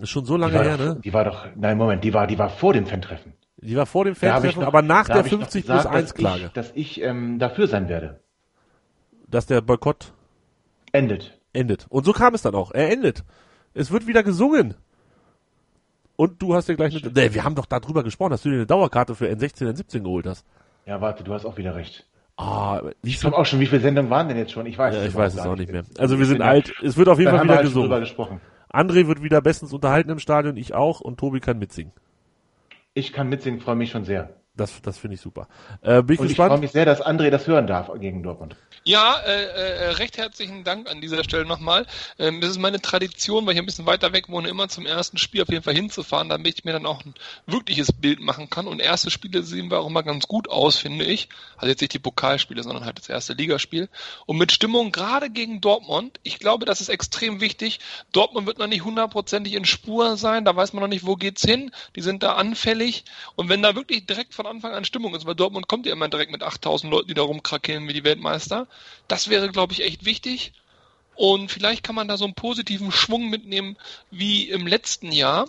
Ist schon so lange her, doch, ne? Die war doch. Nein, Moment, die war, die war vor dem Fan-Treffen. Die war vor dem Fan-Treffen, aber nach der 50 gesagt, plus 1 Klage. Dass ich, dass ich ähm, dafür sein werde. Dass der Boykott endet. Endet. Und so kam es dann auch. Er endet. Es wird wieder gesungen. Und du hast dir gleich eine. Nee, wir haben doch darüber gesprochen, dass du dir eine Dauerkarte für N16, N17 geholt hast. Ja, warte, du hast auch wieder recht. Ah, ich komme auch schon, wie viele Sendungen waren denn jetzt schon? Ich weiß ja, ich weiß es auch nicht mehr. Also wir sind alt. Es wird auf jeden Fall wieder halt gesungen. gesprochen. André wird wieder bestens unterhalten im Stadion, ich auch und Tobi kann mitsingen. Ich kann mitsingen, freue mich schon sehr. Das, das finde ich super. Äh, bin ich und ich freue mich sehr, dass André das hören darf gegen Dortmund. Ja, äh, äh, recht herzlichen Dank an dieser Stelle nochmal. Ähm, das ist meine Tradition, weil ich ein bisschen weiter weg wohne, immer zum ersten Spiel auf jeden Fall hinzufahren, damit ich mir dann auch ein wirkliches Bild machen kann. Und erste Spiele sehen wir auch immer ganz gut aus, finde ich. Also jetzt nicht die Pokalspiele, sondern halt das erste Ligaspiel. Und mit Stimmung gerade gegen Dortmund, ich glaube, das ist extrem wichtig. Dortmund wird noch nicht hundertprozentig in Spur sein, da weiß man noch nicht, wo geht's hin. Die sind da anfällig. Und wenn da wirklich direkt von Anfang an Stimmung ist, weil Dortmund kommt ja immer direkt mit 8000 Leuten, die da rumkrakeln wie die Weltmeister, das wäre, glaube ich, echt wichtig. Und vielleicht kann man da so einen positiven Schwung mitnehmen wie im letzten Jahr.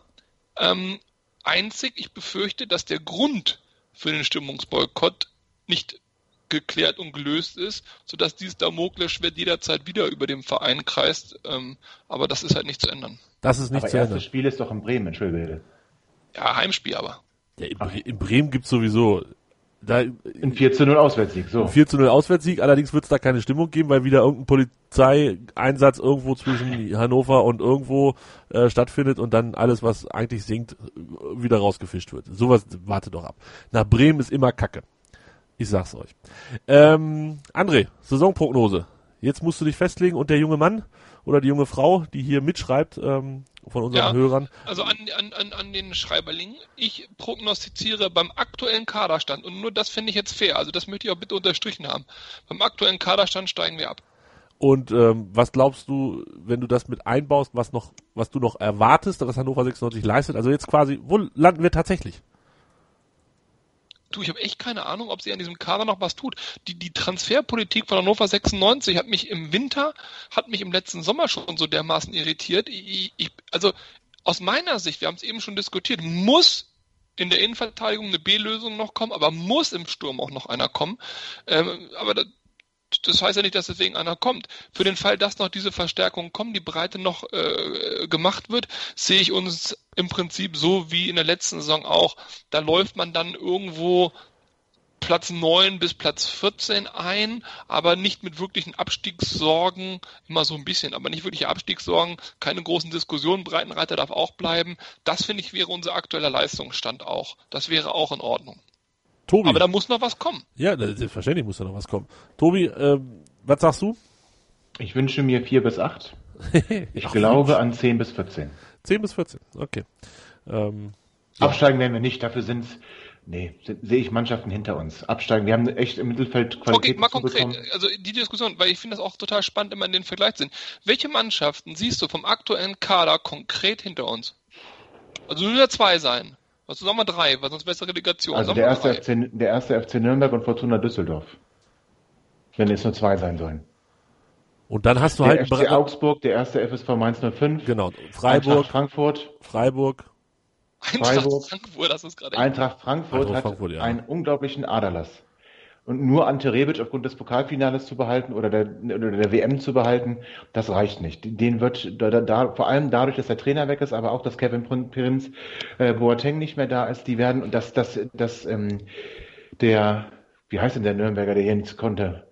Ähm, einzig, ich befürchte, dass der Grund für den Stimmungsboykott nicht geklärt und gelöst ist, sodass dieses Damoklesschwert jederzeit wieder über dem Verein kreist. Ähm, aber das ist halt nicht zu ändern. Das ist nicht aber zu ändern. Das Spiel ist doch in Bremen, Entschuldige. Ja, Heimspiel aber. Ja, in, Bre in Bremen gibt's sowieso da, ein 4 zu 0 Auswärtssieg, so. 4 zu 0 Auswärtssieg, allerdings wird es da keine Stimmung geben, weil wieder irgendein Polizeieinsatz irgendwo zwischen Hannover und irgendwo äh, stattfindet und dann alles, was eigentlich singt, wieder rausgefischt wird. Sowas warte doch ab. Nach Bremen ist immer Kacke. Ich sag's euch. Ähm, André, Saisonprognose. Jetzt musst du dich festlegen und der junge Mann oder die junge Frau, die hier mitschreibt, ähm, von unseren ja, Hörern. Also an, an, an den Schreiberling. Ich prognostiziere beim aktuellen Kaderstand, und nur das finde ich jetzt fair, also das möchte ich auch bitte unterstrichen haben. Beim aktuellen Kaderstand steigen wir ab. Und ähm, was glaubst du, wenn du das mit einbaust, was noch, was du noch erwartest, was Hannover 96 leistet? Also jetzt quasi, wo landen wir tatsächlich? Du, ich habe echt keine Ahnung, ob sie an diesem Kader noch was tut. Die, die Transferpolitik von Hannover 96 hat mich im Winter, hat mich im letzten Sommer schon so dermaßen irritiert. Ich, ich, also aus meiner Sicht, wir haben es eben schon diskutiert, muss in der Innenverteidigung eine B-Lösung noch kommen, aber muss im Sturm auch noch einer kommen. Ähm, aber da, das heißt ja nicht, dass deswegen einer kommt. Für den Fall, dass noch diese Verstärkungen kommen, die Breite noch äh, gemacht wird, sehe ich uns im Prinzip so wie in der letzten Saison auch. Da läuft man dann irgendwo Platz 9 bis Platz 14 ein, aber nicht mit wirklichen Abstiegssorgen, immer so ein bisschen, aber nicht wirkliche Abstiegssorgen, keine großen Diskussionen, Breitenreiter darf auch bleiben. Das finde ich wäre unser aktueller Leistungsstand auch. Das wäre auch in Ordnung. Tobi. Aber da muss noch was kommen. Ja, selbstverständlich muss da noch was kommen. Tobi, ähm, was sagst du? Ich wünsche mir 4 bis 8. Ich glaube an 10 bis 14. 10 bis 14, okay. Ähm, Absteigen werden wir nicht, dafür sind Nee, sehe ich Mannschaften hinter uns. Absteigen. Wir haben echt im Mittelfeld Qualität. Okay, mal konkret. Bekommen. Also die Diskussion, weil ich finde das auch total spannend, immer in den Vergleich sind. Welche Mannschaften siehst du vom aktuellen Kader konkret hinter uns? Also nur zwei sein. Also sagen wir drei, weil sonst bessere Relegation. Also der erste, FC, der erste FC Nürnberg und Fortuna Düsseldorf. Wenn es nur zwei sein sollen. Und dann hast du der halt FC Augsburg, der erste FSV Mainz 05. Genau. Freiburg. Eintracht Frankfurt. Freiburg. Eintracht Freiburg, Frankfurt, das ist gerade Eintracht Frankfurt Eintracht hat Frankfurt, ja. einen unglaublichen Aderlass. Und nur Ante Rebic aufgrund des Pokalfinales zu behalten oder der, oder der WM zu behalten, das reicht nicht. Den wird da, da, vor allem dadurch, dass der Trainer weg ist, aber auch, dass Kevin Prinz äh, Boateng nicht mehr da ist, die werden und dass das, das ähm, der, wie heißt denn der Nürnberger, der hier nichts konnte?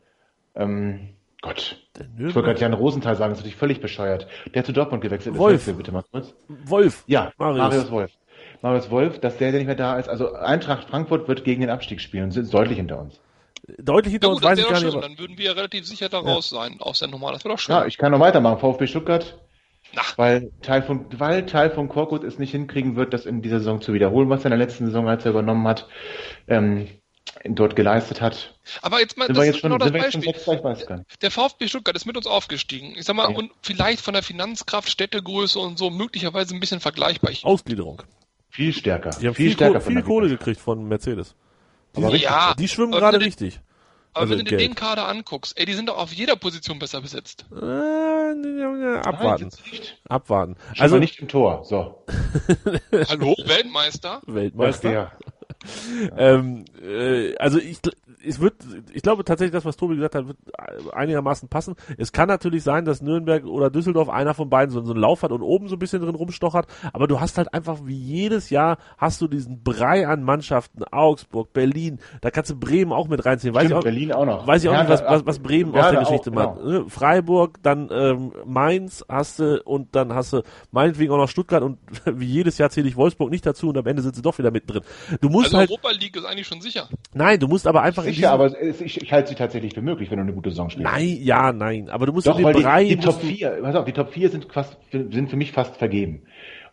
Ähm, Gott. Ich wollte gerade Jan Rosenthal sagen, das ist natürlich völlig bescheuert. Der zu Dortmund gewechselt Wolf. ist. Bitte mal kurz. Wolf. Ja, Marius. Marius Wolf. Marius Wolf, dass der, der nicht mehr da ist. Also Eintracht Frankfurt wird gegen den Abstieg spielen und sind deutlich hinter uns. Deutlich hinter ja, gut, uns weiß ich gar schön. nicht. Aber... Dann würden wir relativ sicher da raus ja. sein aus der Nummer. Das wäre doch schön. Ja, ich kann noch weitermachen. VfB Stuttgart. Ach. Weil Teil von, weil Teil von Korkut es nicht hinkriegen wird, das in dieser Saison zu wiederholen, was er in der letzten Saison, als er übernommen hat, ähm, dort geleistet hat. Aber jetzt mal, sind das wir jetzt ist schon, genau das Beispiel. Ich. Der VfB Stuttgart ist mit uns aufgestiegen. Ich sag mal, ja. und vielleicht von der Finanzkraft, Städtegröße und so möglicherweise ein bisschen vergleichbar. Ausgliederung. Viel stärker. Die haben viel, viel stärker Kohle, viel Kohle gekriegt von Mercedes. Die, aber ja, die schwimmen gerade richtig. Aber also wenn du dir den Kader anguckst, ey, die sind doch auf jeder Position besser besetzt. Äh, abwarten. Nein, abwarten. Also nicht im Tor. So. Hallo, Weltmeister? Weltmeister. Ja. ähm, äh, also ich, es wird, ich glaube tatsächlich, das, was Tobi gesagt hat, wird einigermaßen passen. Es kann natürlich sein, dass Nürnberg oder Düsseldorf einer von beiden so, so einen Lauf hat und oben so ein bisschen drin rumstochert, aber du hast halt einfach wie jedes Jahr hast du diesen Brei an Mannschaften, Augsburg, Berlin, da kannst du Bremen auch mit reinziehen. Weiß Stimmt, ich auch, Berlin auch noch. Weiß ich auch ja, nicht, was, was, was Bremen ja, aus der Geschichte auch, macht. Genau. Ne? Freiburg, dann ähm, Mainz hast du und dann hast du meinetwegen auch noch Stuttgart und wie jedes Jahr zähle ich Wolfsburg nicht dazu und am Ende sind sie doch wieder mittendrin. Du musst also halt, Europa League ist eigentlich schon sicher. Nein, du musst aber einfach sicher, aber ich, ich halte sie tatsächlich für möglich, wenn du eine gute Saison spielst. Nein, ja, nein. Aber du musst Doch, weil Brei die, die Top 4, pass auf, die Top 4 sind, fast, sind für mich fast vergeben.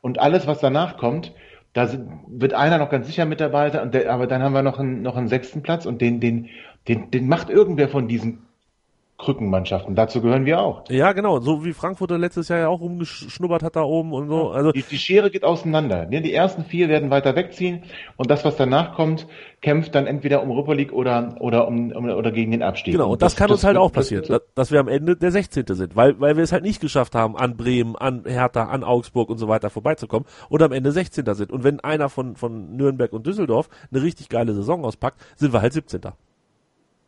Und alles, was danach kommt, da sind, wird einer noch ganz sicher mit dabei sein, der, aber dann haben wir noch einen, noch einen sechsten Platz und den, den, den, den macht irgendwer von diesen Krückenmannschaften. Dazu gehören wir auch. Ja, genau. So wie Frankfurt letztes Jahr ja auch rumgeschnuppert hat da oben und so. Also die, die Schere geht auseinander. Die ersten vier werden weiter wegziehen und das, was danach kommt, kämpft dann entweder um Europa League oder oder um, oder gegen den Abstieg. Genau. Und das, das kann das uns halt auch passieren, das, dass wir am Ende der 16. sind, weil weil wir es halt nicht geschafft haben, an Bremen, an Hertha, an Augsburg und so weiter vorbeizukommen und am Ende 16. sind. Und wenn einer von von Nürnberg und Düsseldorf eine richtig geile Saison auspackt, sind wir halt 17.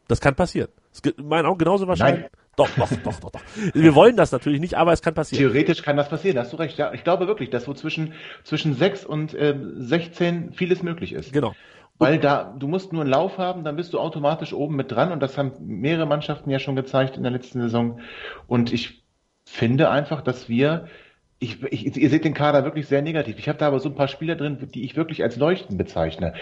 Das kann passieren. Das ist in meinen Augen genauso wahrscheinlich. Nein. Doch, doch, doch, doch, doch. Wir wollen das natürlich nicht, aber es kann passieren. Theoretisch kann das passieren, hast du recht. Ja, ich glaube wirklich, dass wo zwischen, zwischen 6 und äh, 16 vieles möglich ist. Genau. Weil da, du musst nur einen Lauf haben, dann bist du automatisch oben mit dran und das haben mehrere Mannschaften ja schon gezeigt in der letzten Saison. Und ich finde einfach, dass wir ich, ich, ihr seht den Kader wirklich sehr negativ. Ich habe da aber so ein paar Spieler drin, die ich wirklich als Leuchten bezeichne.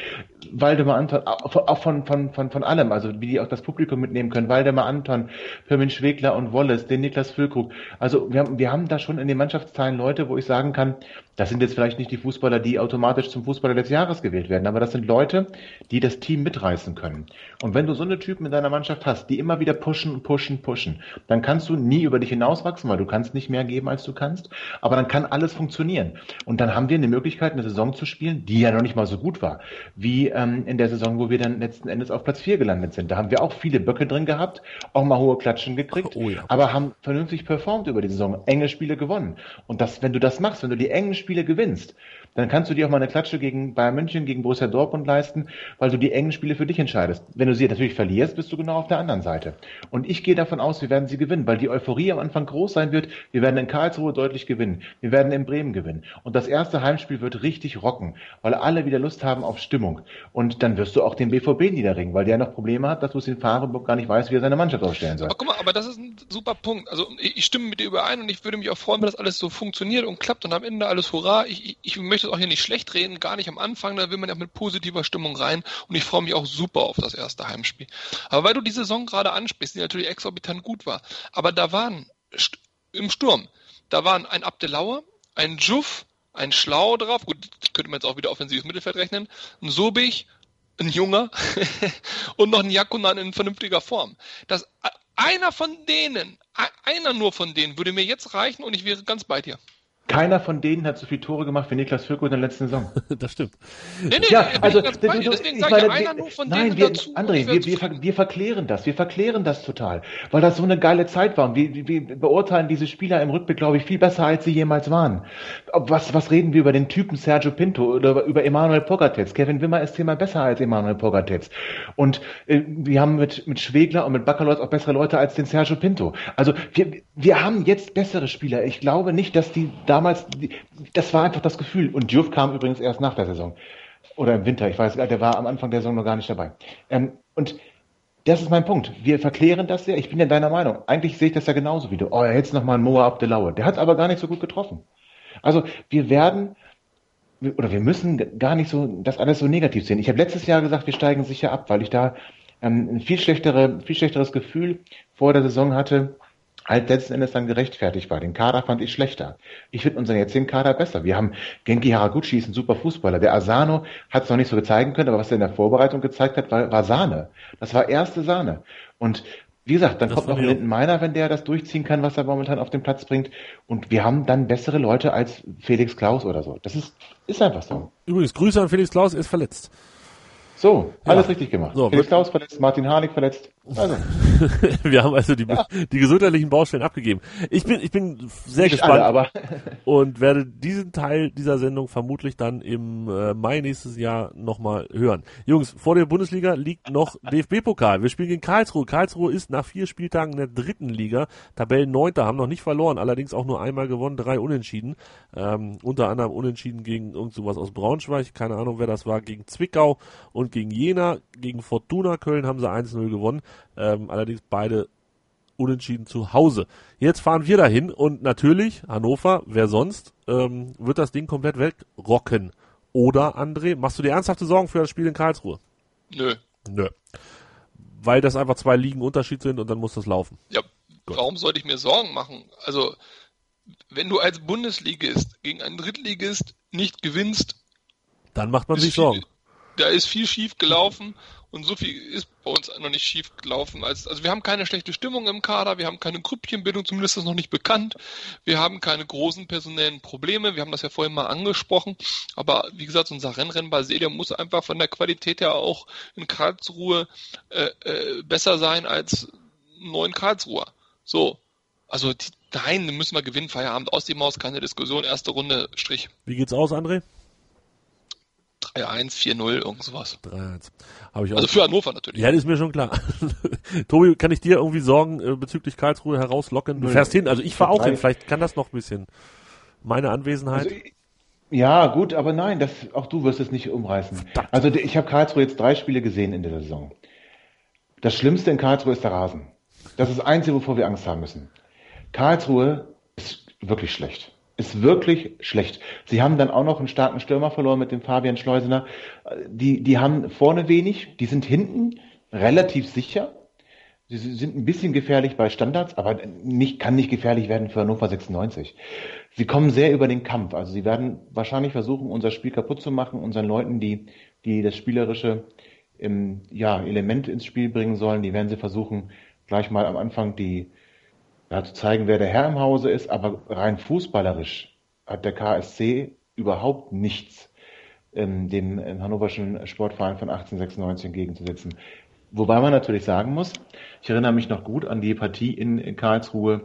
Waldemar Anton, auch von, von, von, von allem, also wie die auch das Publikum mitnehmen können. Waldemar Anton, Firmin Schwegler und Wallace, den Niklas Füllkrug. Also wir haben, wir haben da schon in den Mannschaftsteilen Leute, wo ich sagen kann, das sind jetzt vielleicht nicht die Fußballer, die automatisch zum Fußballer des Jahres gewählt werden, aber das sind Leute, die das Team mitreißen können. Und wenn du so eine Typen in deiner Mannschaft hast, die immer wieder pushen, pushen, pushen, dann kannst du nie über dich hinauswachsen, weil du kannst nicht mehr geben, als du kannst. Aber dann kann alles funktionieren. Und dann haben wir eine Möglichkeit, eine Saison zu spielen, die ja noch nicht mal so gut war, wie ähm, in der Saison, wo wir dann letzten Endes auf Platz 4 gelandet sind. Da haben wir auch viele Böcke drin gehabt, auch mal hohe Klatschen gekriegt, oh ja. aber haben vernünftig performt über die Saison, enge Spiele gewonnen. Und das, wenn du das machst, wenn du die engen Spiele Spiele gewinnst, dann kannst du dir auch mal eine Klatsche gegen Bayern München, gegen Borussia Dortmund leisten, weil du die engen Spiele für dich entscheidest. Wenn du sie natürlich verlierst, bist du genau auf der anderen Seite. Und ich gehe davon aus, wir werden sie gewinnen, weil die Euphorie am Anfang groß sein wird. Wir werden in Karlsruhe deutlich gewinnen. Wir werden in Bremen gewinnen. Und das erste Heimspiel wird richtig rocken, weil alle wieder Lust haben auf Stimmung. Und dann wirst du auch den BVB niederringen, weil der noch Probleme hat, dass du es in Fahrenburg gar nicht weißt, wie er seine Mannschaft aufstellen soll. Aber guck mal, aber das ist ein super Punkt. Also ich stimme mit dir überein und ich würde mich auch freuen, wenn das alles so funktioniert und klappt und am Ende alles hurra. Ich, ich, ich möchte es auch hier nicht schlecht reden, gar nicht am Anfang, da will man ja mit positiver Stimmung rein und ich freue mich auch super auf das erste Heimspiel. Aber weil du die Saison gerade ansprichst, die natürlich exorbitant gut war, aber da waren im Sturm, da waren ein Abdelauer, ein Juff, ein Schlau drauf, gut, könnte man jetzt auch wieder offensives Mittelfeld rechnen, ein Sobich, ein Junger und noch ein Jakunan in vernünftiger Form. Das, einer von denen, einer nur von denen würde mir jetzt reichen und ich wäre ganz bei dir. Keiner von denen hat so viele Tore gemacht wie Niklas Füllkrug in der letzten Saison. das stimmt. Nee, nee, ja, also du, du, deswegen sage ich einer nur von nein, denen wir, dazu. André, wir, wir, wir, verklären das, wir verklären das total, weil das so eine geile Zeit war. Wir, wir beurteilen diese Spieler im Rückblick, glaube ich, viel besser, als sie jemals waren. Was, was reden wir über den Typen Sergio Pinto oder über Emanuel Pogatetz? Kevin Wimmer ist zehnmal besser als Emanuel Pogatetz. Und äh, wir haben mit, mit Schwegler und mit Baccalords auch bessere Leute als den Sergio Pinto. Also wir, wir haben jetzt bessere Spieler. Ich glaube nicht, dass die da damals, das war einfach das Gefühl. Und Diouf kam übrigens erst nach der Saison. Oder im Winter, ich weiß gar der war am Anfang der Saison noch gar nicht dabei. Ähm, und das ist mein Punkt. Wir verklären das sehr. Ich bin ja deiner Meinung. Eigentlich sehe ich das ja genauso wie du. Oh, jetzt noch mal ein Moa Abdelaue. Der hat aber gar nicht so gut getroffen. Also wir werden oder wir müssen gar nicht so das alles so negativ sehen. Ich habe letztes Jahr gesagt, wir steigen sicher ab, weil ich da ähm, ein viel schlechtere, viel schlechteres Gefühl vor der Saison hatte halt letzten Endes dann gerechtfertigt war. Den Kader fand ich schlechter. Ich finde unseren jetzigen Kader besser. Wir haben Genki Haraguchi ist ein super Fußballer. Der Asano hat es noch nicht so zeigen können, aber was er in der Vorbereitung gezeigt hat, war, war Sahne. Das war erste Sahne. Und wie gesagt, dann das kommt noch Linden Meiner, wenn der das durchziehen kann, was er momentan auf den Platz bringt. Und wir haben dann bessere Leute als Felix Klaus oder so. Das ist, ist einfach so. Übrigens, Grüße an Felix Klaus, er ist verletzt. So, alles ja. richtig gemacht. So, Felix Klaus verletzt, Martin Harnik verletzt. Also. wir haben also die, ja. die gesundheitlichen Baustellen abgegeben. Ich bin, ich bin sehr Nicht gespannt alle, und werde diesen Teil dieser Sendung vermutlich dann im äh, Mai nächstes Jahr nochmal hören. Jungs, vor der Bundesliga liegt noch DFB-Pokal. Wir spielen gegen Karlsruhe. Karlsruhe ist nach vier Spieltagen in der dritten Liga. Tabellenneunter, haben noch nicht verloren, allerdings auch nur einmal gewonnen, drei Unentschieden. Ähm, unter anderem Unentschieden gegen irgend sowas aus Braunschweig, keine Ahnung wer das war, gegen Zwickau und gegen Jena. Gegen Fortuna Köln haben sie 1-0 gewonnen. Ähm, allerdings beide unentschieden zu Hause. Jetzt fahren wir dahin und natürlich, Hannover, wer sonst, ähm, wird das Ding komplett wegrocken. Oder, André, machst du dir ernsthafte Sorgen für das Spiel in Karlsruhe? Nö. Nö. Weil das einfach zwei Ligen Unterschied sind und dann muss das laufen. Ja, Gut. warum sollte ich mir Sorgen machen? Also, wenn du als Bundesligist gegen einen Drittligist nicht gewinnst, dann macht man sich Sorgen. Da ist viel schief gelaufen und so viel ist bei uns noch nicht schief gelaufen. Als, also wir haben keine schlechte Stimmung im Kader, wir haben keine Grüppchenbildung, zumindest ist das noch nicht bekannt. Wir haben keine großen personellen Probleme, wir haben das ja vorhin mal angesprochen. Aber wie gesagt, unser Rennrennen bei Sedia muss einfach von der Qualität her auch in Karlsruhe äh, äh, besser sein als neun Karlsruher. So. Also die, nein, müssen wir gewinnen, Feierabend aus die Maus, keine Diskussion, erste Runde, Strich. Wie geht's aus, André? 3-1, 4-0, irgend sowas. 3-1. Habe ich auch. Also für Hannover natürlich. Ja, das ist mir schon klar. Tobi, kann ich dir irgendwie Sorgen äh, bezüglich Karlsruhe herauslocken? Du fährst hin, also ich fahre auch hin, vielleicht kann das noch ein bisschen. Meine Anwesenheit. Also ja, gut, aber nein, das, auch du wirst es nicht umreißen. Verdammt. Also ich habe Karlsruhe jetzt drei Spiele gesehen in der Saison. Das Schlimmste in Karlsruhe ist der Rasen. Das ist das Einzige, wovor wir Angst haben müssen. Karlsruhe ist wirklich schlecht ist wirklich schlecht. Sie haben dann auch noch einen starken Stürmer verloren mit dem Fabian Schleusener. Die, die haben vorne wenig, die sind hinten relativ sicher. Sie sind ein bisschen gefährlich bei Standards, aber nicht, kann nicht gefährlich werden für Hannover 96. Sie kommen sehr über den Kampf. Also sie werden wahrscheinlich versuchen, unser Spiel kaputt zu machen, unseren Leuten, die, die das spielerische im, ja, Element ins Spiel bringen sollen, die werden sie versuchen, gleich mal am Anfang die, ja, zu zeigen, wer der Herr im Hause ist, aber rein fußballerisch hat der KSC überhaupt nichts ähm, dem hannoverschen Sportverein von 1896 entgegenzusetzen. Wobei man natürlich sagen muss, ich erinnere mich noch gut an die Partie in, in Karlsruhe,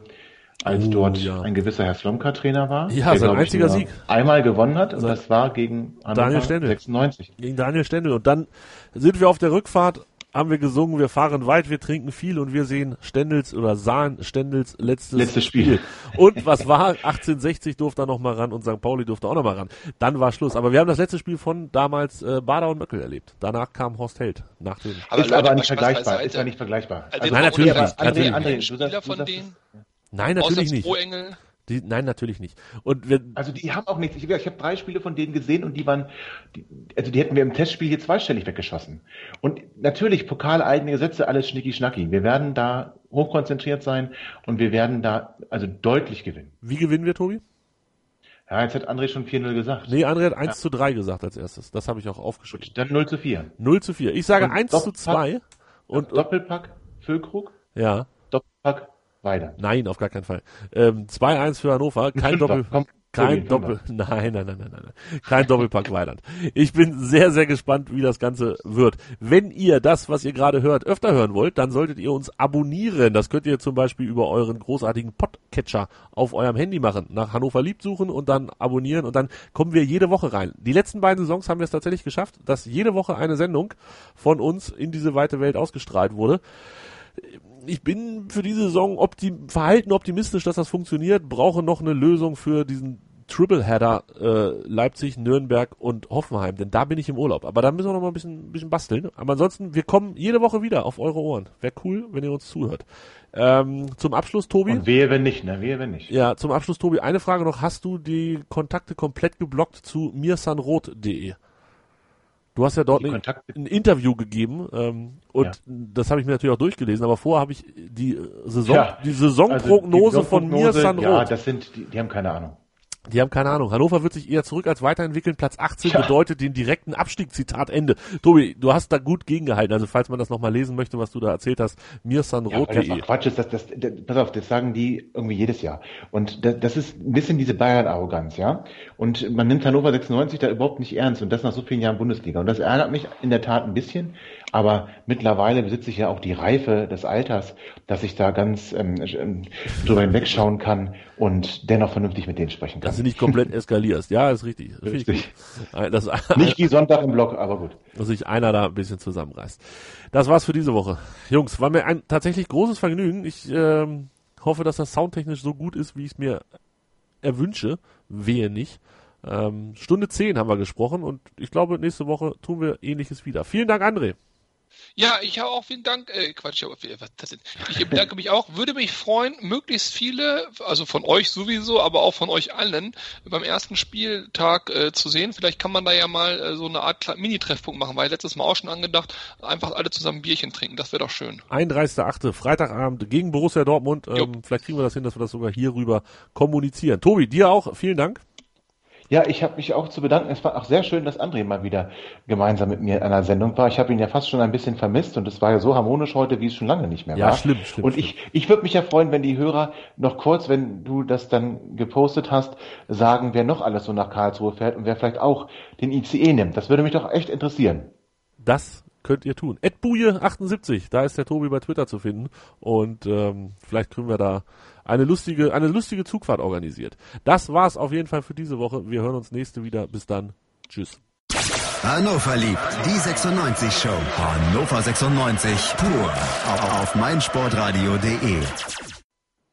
als Oh, dort ja. ein gewisser Herr Slomka Trainer war. Ja, der, sein einziger Sieg. Einmal gewonnen hat und Sein- das war gegen Hannover Daniel Stendel. 96. gegen Daniel Stendel. Und dann sind wir auf der Rückfahrt, haben wir gesungen, wir fahren weit, wir trinken viel und wir sehen Stendels oder sahen Stendels letztes, Letztes Spiel. Und was war? 1860 durfte er noch mal ran und St. Pauli durfte auch noch mal ran. Dann war Schluss. Aber wir haben das letzte Spiel von damals äh, Bader und Möckel erlebt. Danach kam Horst Held. Nach dem Aber ist Leute, aber nicht vergleichbar. Ist ja nicht vergleichbar. Also, Nein, natürlich nicht. André, André, Spieler von denen, Nein, natürlich nicht. Die, nein, natürlich nicht. Und wir, Also die haben auch nichts. Ich, ich habe drei Spiele von denen gesehen und die waren, die, also die hätten wir im Testspiel hier zweistellig weggeschossen. Und natürlich pokaleigene Gesetze, alles schnicki-schnacki. Wir werden da hochkonzentriert sein und wir werden da also deutlich gewinnen. wie gewinnen wir, Tobi? Ja, jetzt hat André schon 4-0 gesagt. Nee, André hat 1 zu 3 gesagt als erstes. Das habe ich auch aufgeschrieben. Dann 0 zu 4. 0 zu 4. Ich sage Und 1 zu Doppelpack? 2. Und, Doppelpack Füllkrug, ja. Doppelpack Weidern. Nein, auf gar keinen Fall. Ähm, 2-1 für Hannover, kein Doppel, komm, kein Doppel, nein, nein, nein, nein, nein, nein, kein Doppelpack Weiland. Ich bin sehr, sehr gespannt, wie das Ganze wird. Wenn ihr das, was ihr gerade hört, öfter hören wollt, dann solltet ihr uns abonnieren. Das könnt ihr zum Beispiel über euren großartigen Podcatcher auf eurem Handy machen. Nach Hannover liebt suchen und dann abonnieren und dann kommen wir jede Woche rein. Die letzten beiden Saisons haben wir es tatsächlich geschafft, dass jede Woche eine Sendung von uns in diese weite Welt ausgestrahlt wurde ich bin für diese Saison optim verhalten optimistisch, dass das funktioniert, brauche noch eine Lösung für diesen Tripleheader äh, Leipzig, Nürnberg und Hoffenheim, denn da bin ich im Urlaub. Aber da müssen wir noch mal ein bisschen, ein bisschen basteln. Aber ansonsten, wir kommen jede Woche wieder auf eure Ohren. Wäre cool, wenn ihr uns zuhört. Ähm, zum Abschluss, Tobi. Und wehe, wenn nicht, ne? Wehe, wenn nicht. Ja, zum Abschluss, Tobi, eine Frage noch. Hast du die Kontakte komplett geblockt zu mirsanrot.de? Du hast ja dort ein, ein Interview gegeben ähm, und Ja. das habe ich mir natürlich auch durchgelesen, aber vorher habe ich die Saison, Ja, die Saisonprognose Also die von Mir Sanrot. Ja, das sind, die, die haben keine Ahnung. Die haben keine Ahnung. Hannover wird sich eher zurück als weiterentwickeln. Platz 18 Ja. bedeutet den direkten Abstieg. Zitat Ende. Tobi, du hast da gut gegengehalten. Also falls man das nochmal lesen möchte, was du da erzählt hast, Ja, weil das mirsanrot.de. Quatsch ist, das, das, das, pass auf, das sagen die irgendwie jedes Jahr. Und das, das ist ein bisschen diese Bayern-Arroganz, ja. Und man nimmt Hannover 96 da überhaupt nicht ernst und das nach so vielen Jahren Bundesliga. Und das ärgert mich in der Tat ein bisschen. Aber mittlerweile besitze ich ja auch die Reife des Alters, dass ich da ganz ähm, ähm, drüber hinwegschauen kann und dennoch vernünftig mit denen sprechen kann. dass du nicht komplett eskalierst. Ja, ist richtig. Richtig. Das, Nicht wie Sonntag im Block, aber gut. dass sich einer da ein bisschen zusammenreißt. Das war's für diese Woche. Jungs, war mir ein tatsächlich großes Vergnügen. Ich ähm, hoffe, dass das soundtechnisch so gut ist, wie ich es mir erwünsche. Wehe nicht. Ähm, Stunde 10 haben wir gesprochen und ich glaube, nächste Woche tun wir ähnliches wieder. Vielen Dank, André. Ja, ich habe auch vielen Dank, äh, Quatsch, aber, was das denn? ich bedanke mich auch, würde mich freuen, möglichst viele, also von euch sowieso, aber auch von euch allen, beim ersten Spieltag äh, zu sehen. Vielleicht kann man da ja mal äh, so eine Art Mini-Treffpunkt machen, weil letztes Mal auch schon angedacht, einfach alle zusammen ein Bierchen trinken, das wäre doch schön. 31.8. Freitagabend gegen Borussia Dortmund. Ähm, vielleicht kriegen wir das hin, dass wir das sogar hier rüber kommunizieren. Tobi, dir auch. Vielen Dank. Ja, ich habe mich auch zu bedanken. Es war auch sehr schön, dass André mal wieder gemeinsam mit mir in einer Sendung war. Ich habe ihn ja fast schon ein bisschen vermisst und es war ja so harmonisch heute, wie es schon lange nicht mehr Ja, war. schlimm, schlimm, Und ich, ich würde mich ja freuen, wenn die Hörer noch kurz, wenn du das dann gepostet hast, sagen, wer noch alles so nach Karlsruhe fährt und wer vielleicht auch den ICE nimmt. Das würde mich doch echt interessieren. Das könnt ihr tun. Edbuje78, da ist der Tobi bei Twitter zu finden. Und ähm, vielleicht kriegen wir da eine lustige, eine lustige Zugfahrt organisiert. Das war's auf jeden Fall für diese Woche. Wir hören uns nächste wieder. Bis dann. Tschüss. Hannover liebt die 96 Show. Hannover 96 pur auf, auf meinsportradio.de.